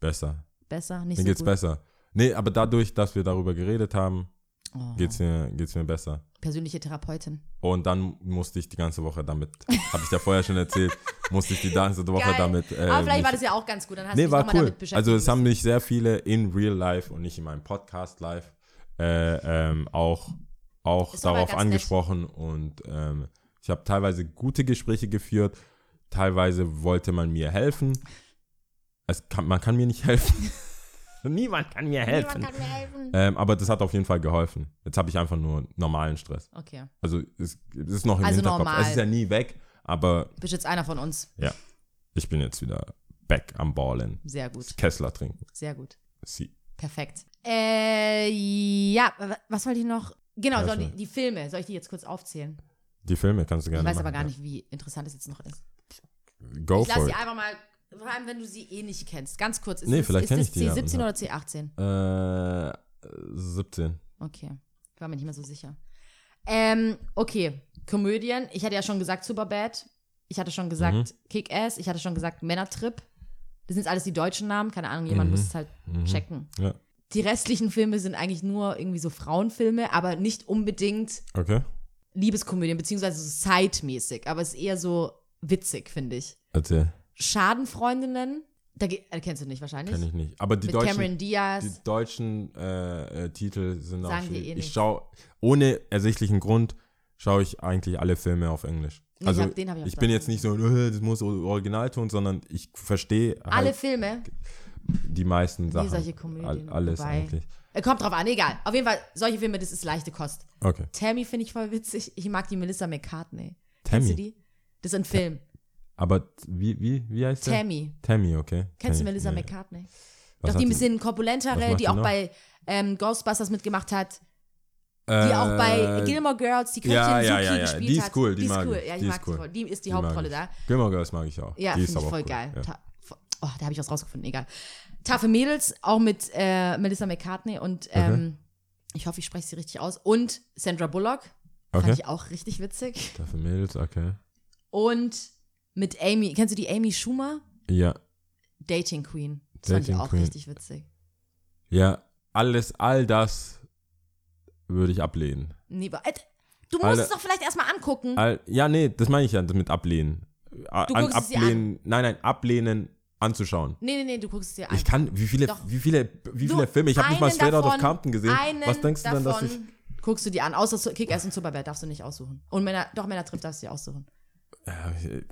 besser. Besser? Nicht Mir so geht's gut. besser. Nee, aber dadurch, dass wir darüber geredet haben, Oh, geht's mir, geht's mir besser. persönliche Therapeutin. Und dann musste ich die ganze Woche damit, <laughs> habe ich ja vorher schon erzählt, musste ich die ganze Woche Geil. damit. Äh, Aber vielleicht mich- war das ja auch ganz gut. Dann hast du Nee, dich war nochmal cool. damit beschäftigt. Also es haben mich sehr viele in real life und nicht in meinem Podcast live äh, ähm, auch, auch Ist darauf angesprochen und ähm, ich habe teilweise gute Gespräche geführt, teilweise wollte man mir helfen. Es kann, man kann mir nicht helfen. <laughs> Niemand kann mir helfen. Niemand kann mir helfen. Ähm, aber das hat auf jeden Fall geholfen. Jetzt habe ich einfach nur normalen Stress. Okay. Also es, es ist noch im Also Hinterkopf. normal. Es ist ja nie weg, aber Bist jetzt einer von uns. ich bin jetzt wieder back am Ballen. Sehr gut. Kessler trinken. Sehr gut. Sie. Perfekt. Äh, ja, wa- was wollte ich noch? Genau, Ja, soll die, die Filme, soll ich die jetzt kurz aufzählen? Die Filme kannst du Ich gerne weiß machen. aber gar nicht, wie interessant es jetzt noch ist. Ja. Go ich lasse for sie it. einfach mal, vor allem wenn du sie eh nicht kennst. Ganz kurz. Ist Nee, es, vielleicht ist kenn es ich die ja C17 und oder C18? Äh, 17. Okay. Ich war mir nicht mehr so sicher. Ähm, okay. Komödien. Ich hatte ja schon gesagt Superbad. Ich hatte schon gesagt Mhm. Kick-Ass. Ich hatte schon gesagt Männertrip. Das sind alles die deutschen Namen. Keine Ahnung, jemand Mhm. muss es halt checken. Ja. Die restlichen Filme sind eigentlich nur irgendwie so Frauenfilme, aber nicht unbedingt Okay. Liebeskomödien, beziehungsweise so sidemäßig. Aber es ist eher so witzig, finde ich. Erzähl. Schadenfreundinnen. Da äh, kennst du nicht wahrscheinlich. Kenn ich nicht. Aber die Mit deutschen, Cameron Diaz. die deutschen äh, äh, Titel sind Sagen auch schwierig. eh Ich schaue, ohne ersichtlichen Grund, schaue ich eigentlich alle Filme auf Englisch. Nee, ich Also den hab ich ich bin jetzt nicht so, äh, das muss Originalton, sondern ich verstehe Alle halt Filme. die meisten Sachen. solche Komödien, All, alles wobei- eigentlich. Äh, kommt drauf an, egal. Auf jeden Fall, solche Filme, das ist leichte Kost. Okay. Tammy finde ich voll witzig. Ich mag die Melissa McCartney. Kennst Tammy? du die? Das ist ein Film. Aber wie, wie, wie heißt der? Tammy. Tammy, okay. Kennst Kenn du Melissa nee. McCartney? Was Doch hat die ein die- bisschen korpulentere, macht die die auch noch? bei ähm, Ghostbusters mitgemacht hat. Die auch bei Äh, Gilmore Girls, die Köchin ja, ja, ja, ja. gespielt Die ist hat. cool, die die ist cool. Ja, ich Die mag ist die cool. voll. Die ist die, Die Hauptrolle da. Gilmore Girls mag ich auch. Ja, die finde ich voll cool. geil. Ja. Oh, da habe ich was rausgefunden, egal. Taffe Mädels, auch mit äh, Melissa McCartney und ähm, ich hoffe, ich spreche sie richtig aus. Und Sandra Bullock. Fand Okay. ich auch richtig witzig. Dafür Mädels, okay. Und mit Amy, kennst du die Amy Schumer? Ja, Dating Queen. Das fand ich Dating auch Queen. richtig witzig. ja, alles, all das würde ich ablehnen. Nee, du musst Alle- es doch vielleicht erstmal angucken. All, ja, nee, das meine ich ja mit ablehnen. A- Du an, guckst es dir ablehnen, nein, nein, ablehnen, anzuschauen. nee, nee, nee, du guckst es dir an. Ich kann, wie viele, Doch. wie viele, wie Du, viele Filme, ich habe nicht mal Straight Out of Compton gesehen. Was denkst du denn, dass ich, Guckst du dir an, außer Kick-Ass und Superbad darfst du nicht aussuchen. Und Männer, doch, Männertrip darfst du dir aussuchen. Äh,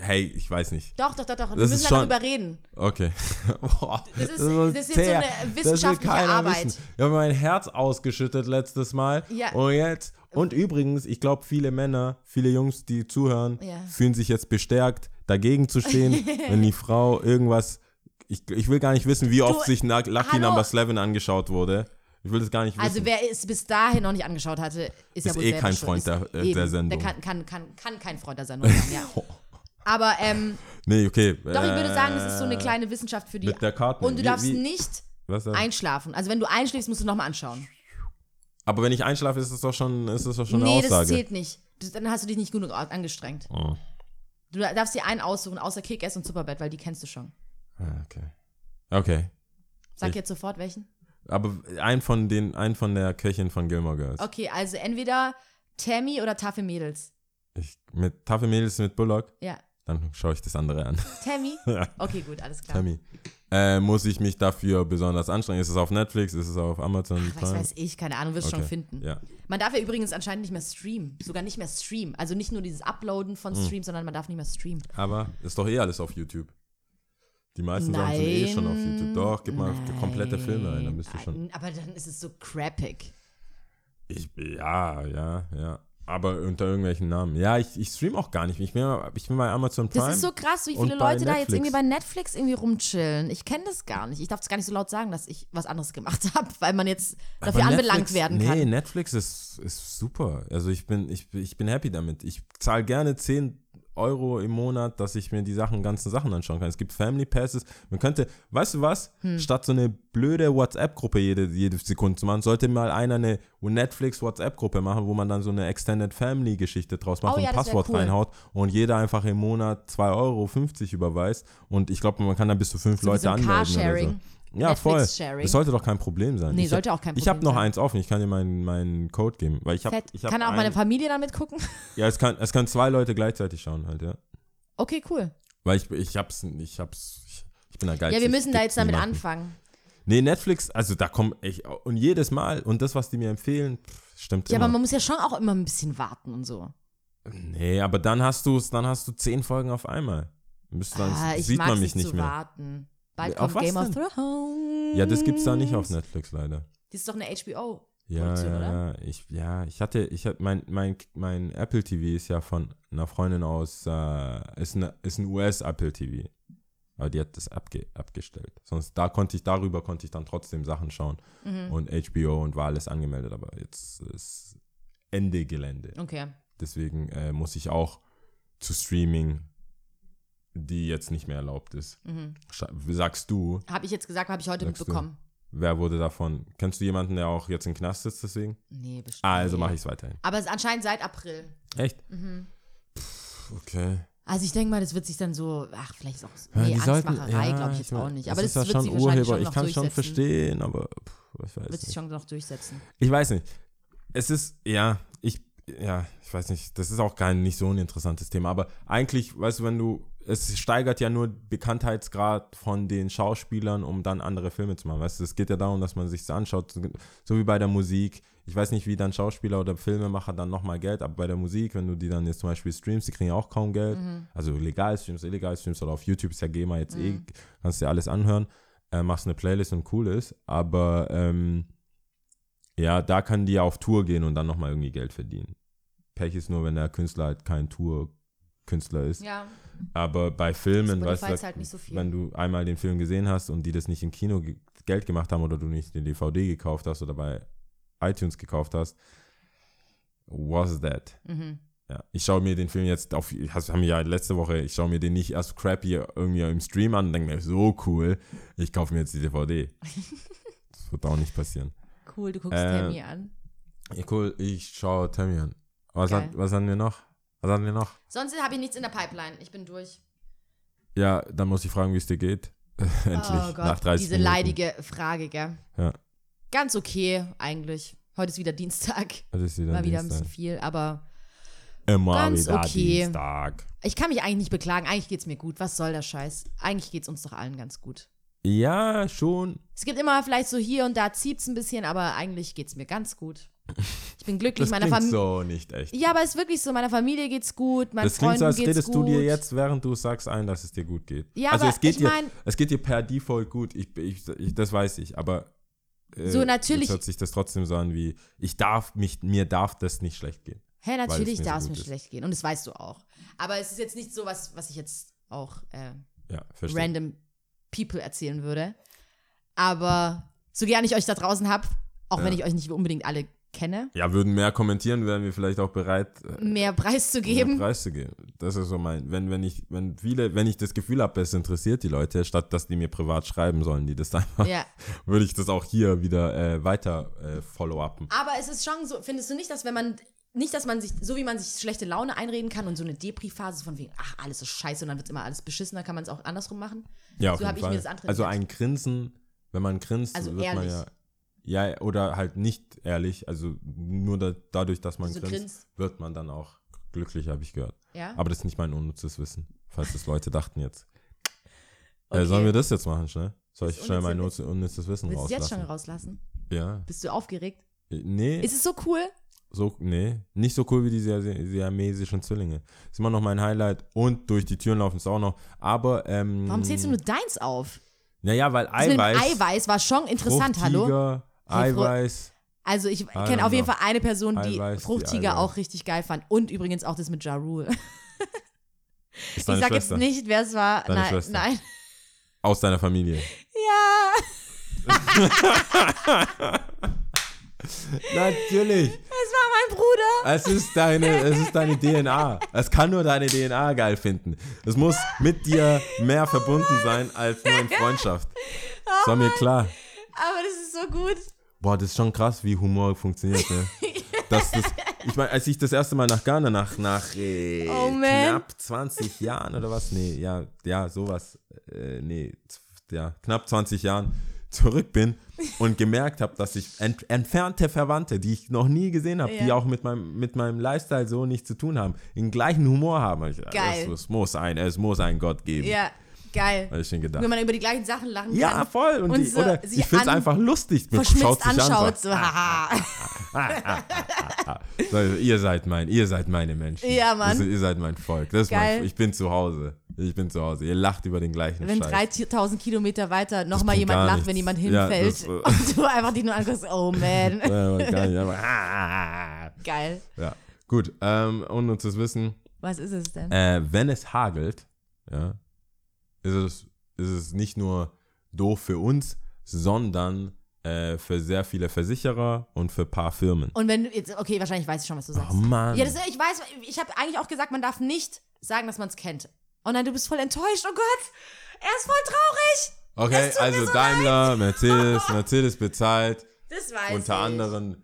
hey, ich weiß nicht. Doch, doch, doch, doch. Wir Das müssen schon- darüber reden. Okay. <laughs> Boah, Das ist- das ist jetzt so eine wissenschaftliche Arbeit. wissen. Ich habe mein Herz ausgeschüttet letztes Mal. Ja. Und jetzt. Und übrigens, ich glaube, viele Männer, viele Jungs, die zuhören, Ja. fühlen sich jetzt bestärkt, dagegen zu stehen, <laughs> wenn die Frau irgendwas. Ich, ich will gar nicht wissen, wie oft Du, sich Na- Lucky hallo? Number 11 angeschaut wurde. Ich will das gar nicht wissen. Also wer es bis dahin noch nicht angeschaut hatte, ist, ja Ist wohl eh kein. Freund der- äh, der Sendung. Der kann, kann, kann, kann kein Freund der Sendung sein, ja. <laughs> Aber ähm, nee, okay. doch, ich würde sagen, das ist so eine äh, kleine Wissenschaft für die. Mit der Karte. Und du Wie- darfst wie- nicht einschlafen. Also wenn du einschläfst, musst du nochmal anschauen. Aber wenn ich einschlafe, ist das doch schon, ist das doch schon nee, eine das Aussage. zählt nicht. Das, dann hast du dich nicht genug angestrengt. Oh. Du darfst dir einen aussuchen, außer Kick-Ass und Superbad, weil die kennst du schon. Ah, Okay. Okay. Sag Ich- jetzt sofort welchen. Aber ein von den, ein von der Köchin von Gilmore Girls. Okay, also entweder Tammy oder Tafel Mädels. Ich, mit Tafel Mädels mit Bullock, Ja. dann schaue ich das andere an. <laughs> Tammy? Ja. Okay, gut, alles klar. Tammy. Äh, muss ich mich dafür besonders anstrengen? Ist es auf Netflix? Ist es auf Amazon Ach, was weiß ich, keine Ahnung, wirst schon Okay, finden. Ja. Man darf ja übrigens anscheinend nicht mehr streamen. Sogar nicht mehr streamen. Also nicht nur dieses Uploaden von Hm. Streams, sondern man darf nicht mehr streamen. Aber ist doch eh alles auf YouTube. Die meisten Sachen sind eh schon auf YouTube. Doch, gib mal komplette Filme ein, dann bist du schon. Nein, Aber dann ist es so crappig. Ich, ja, ja, ja. Aber unter irgendwelchen Namen. Ja, ich, ich stream auch gar nicht. Ich bin, ich bin bei Amazon Prime. Das ist so krass, wie viele Leute da jetzt irgendwie bei Netflix irgendwie rumchillen. Ich kenne das gar nicht. Ich darf es gar nicht so laut sagen, dass ich was anderes gemacht <laughs> habe, weil man jetzt dafür Aber anbelangt Netflix- werden nee, kann. Netflix ist, ist super. Also ich bin, ich, ich bin happy damit. Ich zahle gerne 10 Euro im Monat, dass ich mir die Sachen, ganzen Sachen anschauen kann. Es gibt Family Passes. Man könnte, weißt du was? Hm. Statt so eine blöde WhatsApp-Gruppe jede, jede Sekunde zu machen, sollte mal einer eine Netflix-WhatsApp-Gruppe machen, wo man dann so eine Extended Family-Geschichte draus macht Oh und ja, ein Passwort cool. reinhaut und jeder einfach im Monat 2,50 Euro überweist. Und ich glaube, man kann dann bis zu fünf So Leute anmelden. Oder Carsharing. so. Ja, voll. Netflix-Sharing. Das sollte doch kein Problem sein. Nee, ich sollte hab, auch kein Ich habe Problem noch sein. eins offen. Ich kann dir meinen, meinen Code geben. Weil ich hab, Fett. ich hab Kann auch ein, meine Familie damit gucken? <laughs> Ja, es kann, es kann zwei Leute gleichzeitig schauen halt, ja. Okay, cool. Weil ich, ich hab's, ich hab's, ich, ich bin da geil. Ja, wir müssen da jetzt damit anfangen. Nee, Netflix, also da kommt ich, und jedes Mal, und das, was die mir empfehlen, pff, stimmt Ja, immer. aber man muss ja schon auch immer ein bisschen warten und so. nee, aber dann hast du dann hast du zehn Folgen auf einmal. Müsst dann, Ah, sieht man mich nicht mehr. warten. Bald Auf kommt Game of denn? Thrones. Ja, das gibt's da nicht auf Netflix leider. Das ist doch eine HBO. Ja, ja, oder? ja, ich, ja, ich hatte, ich hatte, mein, mein, mein Apple TV ist ja von einer Freundin aus, äh, ist, eine, ist ein US Apple TV. Aber die hat das abge, abgestellt. Sonst, da konnte ich, darüber konnte ich dann trotzdem Sachen schauen. Mhm. Und HBO und war alles angemeldet, aber jetzt ist Ende Gelände. Okay. Deswegen äh, muss ich auch zu Streaming, die jetzt nicht mehr erlaubt ist. Mhm. Sagst du, Habe ich jetzt gesagt, habe ich heute Sagst du? mitbekommen. wer wurde davon? Kennst du jemanden, der auch jetzt im Knast sitzt deswegen? Nee, bestimmt. Also mache ich es weiterhin. Aber es ist anscheinend seit April. Echt? Mhm. Pff, okay. Also ich denke mal, das wird sich dann so, ach, vielleicht ist auch, Ja, nee, sollten- Angstmacherei ja, glaube ich jetzt mein, auch nicht. das Aber das, ist ja wird schon sich Urheber. schon Ich kann es schon verstehen, aber pff, ich weiß Wird sich nicht. schon noch durchsetzen. Ich weiß nicht. Es ist, ja, ich, ja, ich weiß nicht, das ist auch kein nicht so ein interessantes Thema, aber eigentlich, weißt du, wenn du, es steigert ja nur Bekanntheitsgrad von den Schauspielern, um dann andere Filme zu machen. Weißt du, es geht ja darum, dass man sich anschaut, so wie bei der Musik. Ich weiß nicht, wie dann Schauspieler oder Filmemacher dann nochmal Geld, aber bei der Musik, wenn du die dann jetzt zum Beispiel streamst, die kriegen ja auch kaum Geld. Also legal streamst, illegal streamst oder auf YouTube ist ja GEMA jetzt eh, kannst dir alles anhören, äh, machst eine Playlist und cool ist, aber ähm, ja, da kann die ja auf Tour gehen und dann nochmal irgendwie Geld verdienen. Pech ist nur, wenn der Künstler halt kein Tour-Künstler ist. Ja. Aber bei Filmen, weißt du, halt nicht so viel. wenn du einmal den Film gesehen hast und die das nicht im Kino ge Geld gemacht haben oder du nicht den DVD gekauft hast oder bei iTunes gekauft hast, was that? Mhm. Ja, ich schaue mir den Film jetzt auf, haben wir ja letzte Woche, ich schaue mir den nicht erst crappy irgendwie im Stream an und denke mir, so cool, ich kaufe mir jetzt die DVD. <laughs> das wird auch nicht passieren. Cool, du guckst Äh, Tammy an. Ja, cool, ich schaue Tammy an. Was, Geil. hat, was haben wir noch? Was haben wir noch? Sonst habe ich nichts in der Pipeline. Ich bin durch. Ja, dann muss ich fragen, wie es dir geht. <laughs> Endlich, oh Gott, nach 30 diese Minuten. leidige Frage, gell? Ja. Ganz okay, eigentlich. Heute ist wieder Dienstag. Das ist wieder War wieder ein Dienstag. bisschen viel, aber Immer ganz wieder okay. Dienstag. ich kann mich eigentlich nicht beklagen. Eigentlich geht's mir gut. Was soll der Scheiß? Eigentlich geht's uns doch allen ganz gut. Ja, schon. Es gibt immer vielleicht so hier und da zieht's ein bisschen, aber eigentlich geht's mir ganz gut. Ich bin glücklich, Das meiner klingt Familie. so nicht echt. Ja, aber es ist wirklich so, meiner Familie geht's gut, meinen das klingt Freunden so, als geht's redest gut. du dir jetzt, während du sagst, ein, dass es dir gut geht. Ja, also aber es geht ich dir, mein- es geht dir per Default gut. Ich, ich, ich, das weiß ich, aber äh, So, natürlich- hört sich das trotzdem so an wie, ich darf mich, mir darf das nicht schlecht gehen. Hä, es natürlich mir so darf es gut mir ist. schlecht gehen. Und das weißt du auch. Aber es ist jetzt nicht so was, was ich jetzt auch äh, Ja, random people erzählen würde. Aber so gern ich euch da draußen habe, auch wenn Ja. ich euch nicht unbedingt alle kenne, Ja, würden mehr kommentieren, wären wir vielleicht auch bereit, äh, mehr mehr preiszugeben. preiszugeben. Das ist so mein, wenn, wenn ich, wenn viele, wenn ich das Gefühl habe, es interessiert die Leute, statt dass die mir privat schreiben sollen, die das <laughs> einfach, Ja. würde ich das auch hier wieder äh, weiter äh, follow-upen. Aber es ist schon so, findest du nicht, dass wenn man, nicht, dass man sich, so wie man sich schlechte Laune einreden kann und so eine Depri-Phase von wegen, ach, alles ist scheiße und dann wird immer alles beschissener, kann man es auch andersrum machen. Ja, auf so habe ich mir das andere Also ein Grinsen, wenn man grinst, Also wird man ehrlich. ja. Ja, oder halt nicht ehrlich. Also nur da, dadurch, dass man Also grinst, grinst. wird man dann auch glücklich, habe ich gehört. Ja? Aber das ist nicht mein unnützes Wissen, falls das Leute dachten jetzt. Okay. Äh, sollen wir das jetzt machen, schnell? Soll ich schnell mein unnütze- unnützes Wissen Willst du es jetzt schon rauslassen? rauslassen? Ja. Bist du aufgeregt? Äh, Nee, Ist es so cool? So, nee, nicht so cool wie die siam- siamesischen Zwillinge. Ist immer noch mein Highlight und durch die Türen laufen es auch noch. Aber, ähm. Warum zählst du nur deins auf? Naja, weil Das mit dem Eiweiß. Eiweiß war schon interessant, hallo? Eiweiß. Also ich kenne auf jeden. Fall eine Person, die Eiweiß, die Fruchtiger Eiweiß. auch richtig geil fand. Und übrigens auch das mit Ja Rule. <laughs> Ich sag Schwester. jetzt nicht, wer es war. Deine nein, Schwester. nein. Aus deiner Familie. <laughs> Ja, <laughs> <laughs> Natürlich. es war mein Bruder. Es ist deine, es ist deine DNA. Es kann nur deine DNA geil finden. Es muss mit dir mehr verbunden sein als nur in Freundschaft. Das war mir klar. Aber das ist so gut. Boah, das ist schon krass, wie Humor funktioniert, ne? Dass das, ich meine, als ich das erste Mal nach Ghana, nach, nach äh, Oh, knapp 20 Jahren oder was? Nee, ja, ja, sowas. Äh, nee, ja, knapp 20 Jahren zurück bin und gemerkt habe, dass ich ent entfernte Verwandte, die ich noch nie gesehen habe, die Ja. auch mit meinem, mit meinem Lifestyle so nichts zu tun haben, den gleichen Humor haben. Hab Ich, Geil. Es, es muss ein, es muss einen Gott geben. Ja, geil. Hab ich schon gedacht. Wenn man über die gleichen Sachen lachen Ja, kann. voll. Und, und die, so oder ich finde es an- einfach lustig. Man schaut sich an, anschaut. so, So, haha. <laughs> So, ihr seid mein, ihr seid meine Menschen. Ja, Mann. Das, ihr seid mein Volk. Das ist Geil. mein, ich bin zu Hause. Ich bin zu Hause. Ihr lacht über den gleichen Wenn Scheiß. 3000 Kilometer weiter nochmal jemand lacht, nichts. wenn jemand Ja, hinfällt das, äh, <laughs> und du einfach dich nur anguckst, oh man, <laughs> Ja, geil. ja. Gut, ähm, unnützes Wissen. Was ist es denn? Äh, wenn es hagelt, ja, ist es, ist es nicht nur doof für uns, sondern äh, für sehr viele Versicherer und für ein paar Firmen. Und wenn du jetzt, okay, wahrscheinlich weiß ich schon, was du sagst. Oh Mann. Ja, das, ich weiß, ich habe eigentlich auch gesagt, man darf nicht sagen, dass man es kennt. Und dann du bist voll enttäuscht, oh Gott, er ist voll traurig. Okay, also so Daimler, Mercedes, <laughs> Mercedes bezahlt Das weiß unter ich. anderem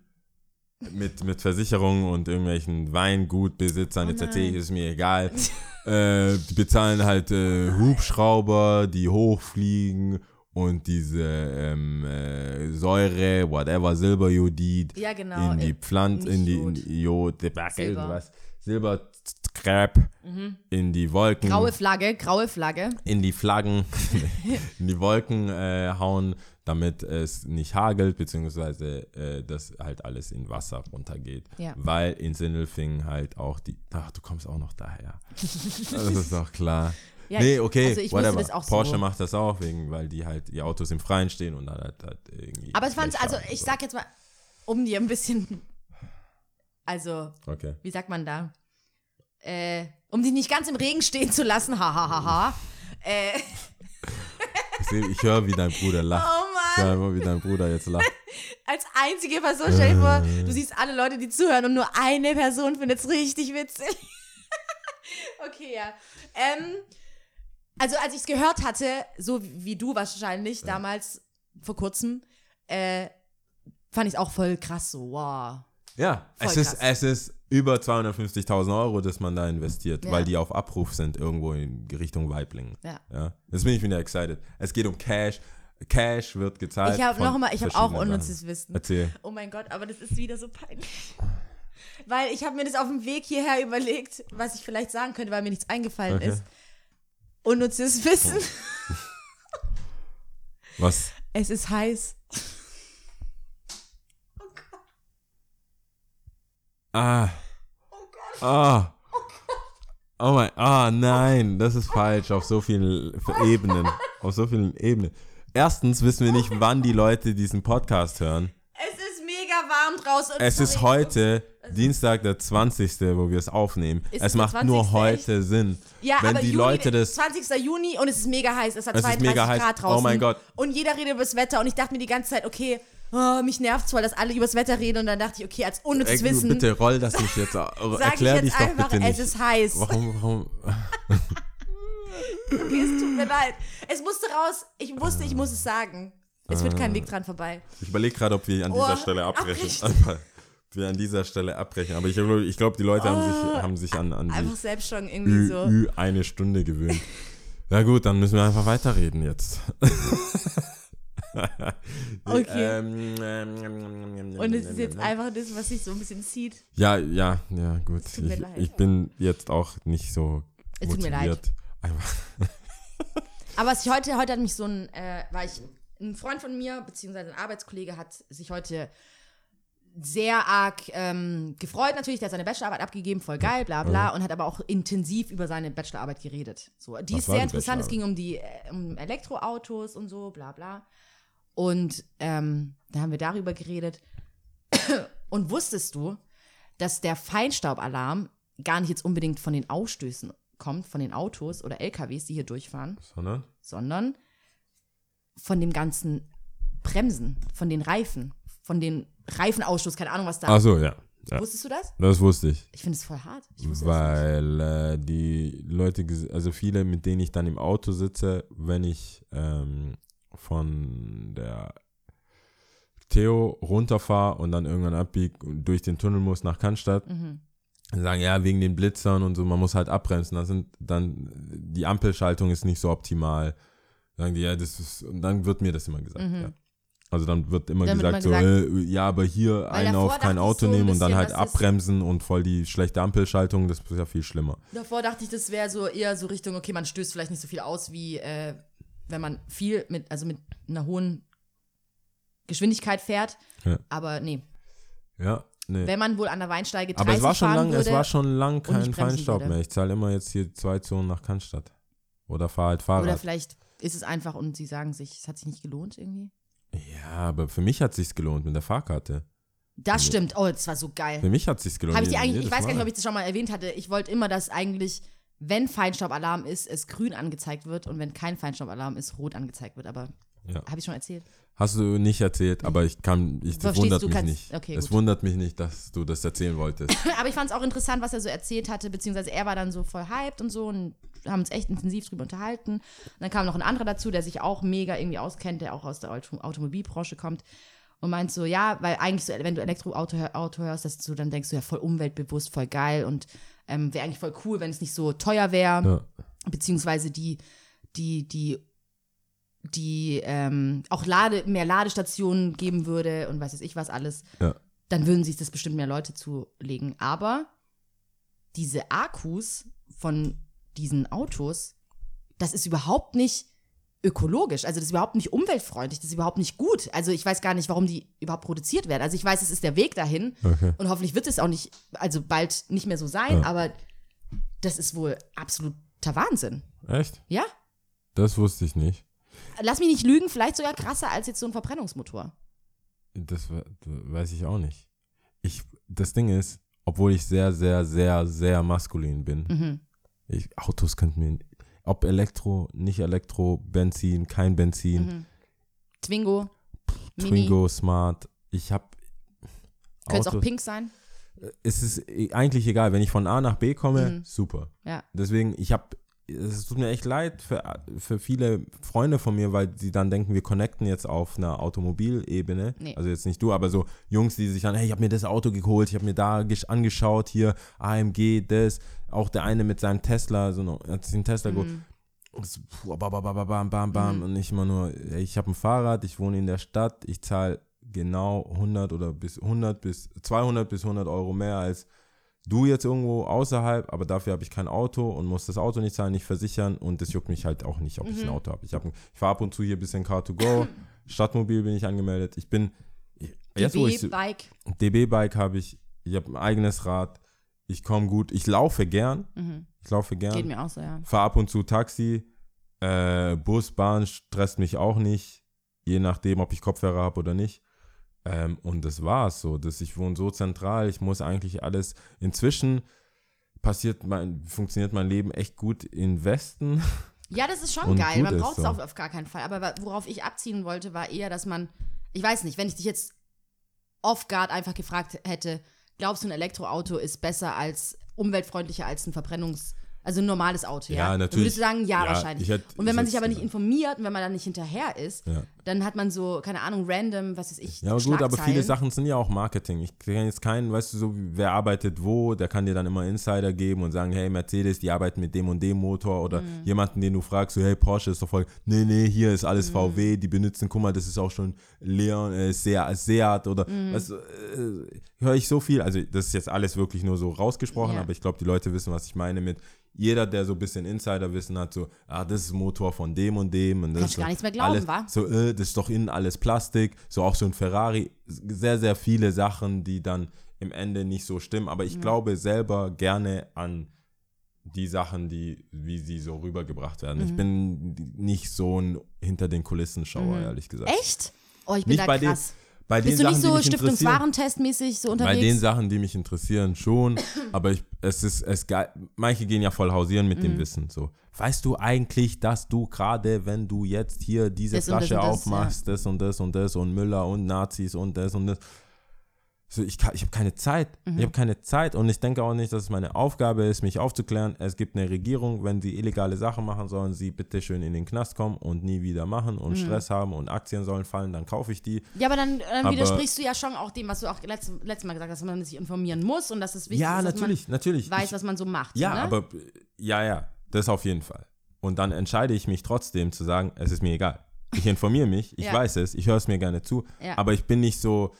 mit, mit Versicherungen und irgendwelchen Weingutbesitzern etc. Oh nein. ist mir egal. <laughs> äh, die bezahlen halt äh, Hubschrauber, die hochfliegen und diese ähm, äh, Säure, whatever, Silberjodid Ja, genau. in die Äh, Pflanze, in die, in Jod. die Jod, die Backe, Silber. irgendwas. Silbercrap in die Wolken Mhm. Graue Flagge, graue Flagge. in die Flaggen, <laughs> <laughs> in die Wolken äh, hauen, damit es nicht hagelt, beziehungsweise äh, dass halt alles in Wasser runtergeht. Ja. Weil in Sindelfingen halt auch die. Ach, du kommst auch noch daher. <laughs> das ist doch klar. Ja, nee, okay, also ich whatever. das auch so. Porsche macht das auch, wegen, weil die halt die Autos im Freien stehen und dann halt, halt irgendwie. Aber es fand, also ich und sag jetzt mal, um dir ein bisschen, also, so. Okay. wie sagt man da? Äh, um dich nicht ganz im Regen stehen zu lassen, hahaha. äh, Ich, seh- ich höre, wie dein Bruder lacht. Immer, wie dein Bruder jetzt lacht. <laughs> als einzige Person, stell dir vor, du siehst alle Leute, die zuhören und nur eine Person findet es richtig witzig. <laughs> okay, ja. Ähm, also als ich es gehört hatte, so wie du wahrscheinlich damals vor kurzem, äh, fand ich es auch voll krass so, wow. Ja, Voll es ist, krass. es ist über 250.000 Euro, dass man da investiert, Ja. weil die auf Abruf sind, irgendwo in Richtung Weiblingen. Ja. ja. Jetzt bin ich wieder excited. Es geht um Cash. Cash wird gezahlt. Ich habe noch mal, ich habe auch unnützes. Wissen. Erzähl. Oh mein Gott, aber das ist wieder so peinlich. Weil ich habe mir das auf dem Weg hierher überlegt, was ich vielleicht sagen könnte, weil mir nichts eingefallen Okay. ist. Unnützes Wissen. <laughs> Was? Es ist heiß. Ah. Ah. Oh mein, ah nein, das ist falsch auf so vielen Ebenen. Auf so vielen Ebenen. Erstens wissen wir nicht, wann die Leute diesen Podcast hören. Es ist mega warm draußen. Es ist heute Dienstag, der 20., wo wir es aufnehmen. Ist es macht nur 20. heute Sinn. Ja, wenn aber die Juni, Leute das 20. Juni und es ist mega heiß. Es hat Es ist 32 mega heiß. Grad draußen. Oh mein Gott. Und jeder redet über das Wetter und ich dachte mir die ganze Zeit, okay, oh, mich nervt zwar, dass alle über das Wetter reden und dann dachte ich, okay, als unnützes Ey, Wissen bitte roll das nicht jetzt. sage ich Erklär dich jetzt doch einfach, bitte nicht. es ist heiß. Warum, warum? <laughs> Okay, es tut mir leid. Es musste raus. Ich wusste, ich muss es sagen. Es wird kein Weg dran vorbei. Ich überlege gerade, ob wir an dieser Oh, Stelle abbrechen. abbrechen. wir an dieser Stelle abbrechen. Aber ich, ich glaube, die Leute haben sich, haben sich an, an Einfach die selbst schon irgendwie Ü, so. Ü eine Stunde gewöhnt. Ja gut, dann müssen wir einfach weiterreden jetzt. <laughs> Okay. Ähm, ähm, Und es ist jetzt einfach das, was sich so ein bisschen zieht. Ja, ja, ja, gut. tut mir Ich, leid. ich bin jetzt auch nicht so Es tut mir motiviert. Einfach. Aber was ich heute, heute hat mich so ein, äh, war ich, ein Freund von mir, beziehungsweise ein Arbeitskollege, hat sich heute sehr arg ähm, gefreut natürlich, der hat seine Bachelorarbeit abgegeben, voll geil, bla bla, und hat aber auch intensiv über seine Bachelorarbeit geredet. So, die Was ist sehr die interessant, es ging um die äh, um Elektroautos und so, bla bla. Und ähm, da haben wir darüber geredet. <coughs> Und wusstest du, dass der Feinstaubalarm gar nicht jetzt unbedingt von den Ausstößen kommt, von den Autos oder LKWs, die hier durchfahren, Sondern? sondern von dem ganzen Bremsen, von den Reifen, von den Reifenausstoß, keine Ahnung, was da. Ach so, ja. Ja. Wusstest du das? Das wusste ich. Ich finde es voll hart. Weil äh, die Leute, also viele, mit denen ich dann im Auto sitze, wenn ich ähm, von der Theo runterfahre und dann irgendwann abbiege und durch den Tunnel muss nach Cannstatt, Mhm. Sagen, ja, wegen den Blitzern und so, man muss halt abbremsen. Dann sind dann, die Ampelschaltung ist nicht so optimal. Sagen die, ja, das ist, und dann wird mir das immer gesagt, Mhm. ja. Also dann wird immer Dann wird gesagt, immer so, äh, ja, aber hier einen davor auf kein Auto so ein nehmen und dann bisschen, halt abbremsen und voll die schlechte Ampelschaltung, das ist ja viel schlimmer. Davor dachte ich, das wäre so eher so Richtung, okay, man stößt vielleicht nicht so viel aus, wie äh, wenn man viel mit, also mit einer hohen Geschwindigkeit fährt. Ja. Aber nee, Ja, nee. wenn man wohl an der Weinsteige 30 Aber es war schon lang, würde, es war schon lang kein Feinstaub würde. mehr. Ich zahle immer jetzt hier zwei Zonen nach Cannstatt. Oder fahr halt Fahrrad. oder vielleicht ist es einfach und sie sagen sich, es hat sich nicht gelohnt irgendwie. ja, aber für mich hat sich's gelohnt mit der Fahrkarte. Das stimmt. Oh, das war so geil. Für mich hat sich's gelohnt. Habe ich jedes- eigentlich, ich weiß gar nicht, ob ich das schon mal erwähnt hatte. Ich wollte immer, dass eigentlich, wenn Feinstaubalarm ist, es grün angezeigt wird und wenn kein Feinstaubalarm ist, rot angezeigt wird. Aber Ja. habe ich schon erzählt? Hast du nicht erzählt, aber ich kann, ich, das wundert mich kannst- nicht. okay, es gut. wundert mich nicht, dass du das erzählen wolltest. <laughs> Aber ich fand es auch interessant, was er so erzählt hatte, beziehungsweise er war dann so voll hyped und so und haben uns echt intensiv drüber unterhalten. Und dann kam noch ein anderer dazu, der sich auch mega irgendwie auskennt, der auch aus der Auto Automobilbranche kommt und meint so, ja, weil eigentlich so, wenn du Elektroauto Auto hörst, dass du dann denkst du ja voll umweltbewusst, voll geil und ähm, wäre eigentlich voll cool, wenn es nicht so teuer wäre, ja. beziehungsweise die, die, die die ähm, auch Lade, mehr Ladestationen geben würde und weiß weiß ich was alles, Ja. dann würden sich das bestimmt mehr Leute zulegen. Aber diese Akkus von diesen Autos, das ist überhaupt nicht ökologisch. Also das ist überhaupt nicht umweltfreundlich, das ist überhaupt nicht gut. Also ich weiß gar nicht, warum die überhaupt produziert werden. Also ich weiß, es ist der Weg dahin Okay. und hoffentlich wird es auch nicht, also bald nicht mehr so sein, Ja. aber das ist wohl absoluter Wahnsinn. Echt? Ja? Das wusste ich nicht. Lass mich nicht lügen, vielleicht sogar krasser als jetzt so ein Verbrennungsmotor. Das we- weiß ich auch nicht. Ich, das Ding ist, obwohl ich sehr, sehr, sehr, sehr maskulin bin, Mhm. ich, Autos könnten mir, ob Elektro, nicht Elektro, Benzin, kein Benzin, Mhm. Twingo, Mini, Twingo, Smart, ich habe könnte es auch pink sein. es ist e- eigentlich egal, wenn ich von A nach B komme, Mhm. super. Ja. Deswegen, ich habe, es tut mir echt leid für, für viele Freunde von mir, weil sie dann denken, wir connecten jetzt auf einer Automobilebene. Nee. Also jetzt nicht du, aber so Jungs, die sich dann, hey, ich habe mir das Auto geholt, ich habe mir da gesch- angeschaut, hier AMG, das, auch der eine mit seinem Tesla, so noch, hat sich einen Tesla geholt. Mhm. Und so, bam, bam, bam, bam. Mhm. Und nicht immer nur, ey, ich habe ein Fahrrad, ich wohne in der Stadt, ich zahle genau 100 oder bis 100 bis 200 bis 100 Euro mehr als du jetzt irgendwo außerhalb, aber dafür habe ich kein Auto und muss das Auto nicht zahlen, nicht versichern und das juckt mich halt auch nicht, ob ich ein Mhm. Auto habe. Ich, hab ich fahre ab und zu hier ein bisschen Car2Go, <laughs> Stadtmobil bin ich angemeldet. Ich bin, DB-Bike. DB-Bike habe ich, ich habe ein eigenes Rad, ich komme gut, ich laufe gern, Mhm. ich laufe gern Geht mir auch so, ja. fahre ab und zu Taxi, äh, Bus, Bahn stresst mich auch nicht, je nachdem, ob ich Kopfhörer habe oder nicht. Ähm, und das war's so. Dass ich wohne so zentral, ich muss eigentlich alles. Inzwischen passiert mein, funktioniert mein Leben echt gut im Westen. Ja, das ist schon geil. Man braucht es so. auf, auf gar keinen Fall. Aber worauf ich abziehen wollte, war eher, dass man, ich weiß nicht, wenn ich dich jetzt off-guard einfach gefragt hätte, glaubst du, ein Elektroauto ist besser als, umweltfreundlicher als ein Verbrennungs-, also ein normales Auto, ja? Ja, Dann natürlich. würdest du sagen, ja, Ja, wahrscheinlich. ich hätt- und wenn man sich aber nicht informiert und wenn man dann nicht hinterher ist, Ja. dann hat man so, keine Ahnung, random, was weiß ich, Ja, gut, aber viele. Sachen sind ja auch Marketing. Ich kenne jetzt keinen, weißt du, so, wer arbeitet wo, der kann dir dann immer Insider geben und sagen, hey, Mercedes, die arbeiten mit dem und dem Motor oder Mhm. jemanden, den du fragst, so, hey, Porsche ist doch voll, nee, nee, hier ist alles Mhm. VW, die benutzen, guck mal, das ist auch schon Leon, äh, Seat, Seat oder, Mhm. weißt du, äh, höre ich so viel, also das ist jetzt alles wirklich nur so rausgesprochen, Ja. aber ich glaube, die Leute wissen, was ich meine mit, jeder, der so ein bisschen Insiderwissen hat, so, ah, das ist Motor von dem und dem. Und das Kannst du gar nichts mehr glauben, alles, wa? So, äh, das ist doch innen alles Plastik. So auch so ein Ferrari. Sehr, sehr viele Sachen, die dann im Ende nicht so stimmen. Aber ich glaube selber gerne an die Sachen, die, wie sie so rübergebracht werden. Mhm. Ich bin nicht so ein hinter den Kulissen Schauer, ehrlich gesagt. Echt? Oh, ich bin Nicht da bei den, bei den Bist du Sachen, nicht so. Stiftungswarentestmäßig so unterwegs? Bei den Sachen, die mich interessieren, schon. <clears throat> aber ich, es ist, es geil. Manche gehen ja voll hausieren mit Mhm. dem Wissen. So, weißt du eigentlich, dass du gerade, wenn du jetzt hier diese Das und das Flasche und das, aufmachst, das und das und das und Müller und Nazis und das und das. So, ich kann- ich habe keine Zeit. Mhm. Ich habe keine Zeit und ich denke auch nicht, dass es meine Aufgabe ist, mich aufzuklären. Es gibt eine Regierung, wenn sie illegale Sachen machen, sollen sie bitte schön in den Knast kommen und nie wieder machen Mhm. und Stress haben und Aktien sollen fallen, dann kaufe ich die. Ja, aber dann, dann Aber- widersprichst du ja schon auch dem, was du auch letztes, letztes Mal gesagt hast, dass man sich informieren muss und dass es wichtig ja, ist, dass natürlich, natürlich. man weiß, ich, was man so macht. ja, ne? aber äh, ja, ja, das auf jeden Fall. Und dann entscheide ich mich trotzdem zu sagen, es ist mir egal. Ich informiere mich, ich Ja. weiß es, ich höre es mir gerne zu, Ja. aber ich bin nicht so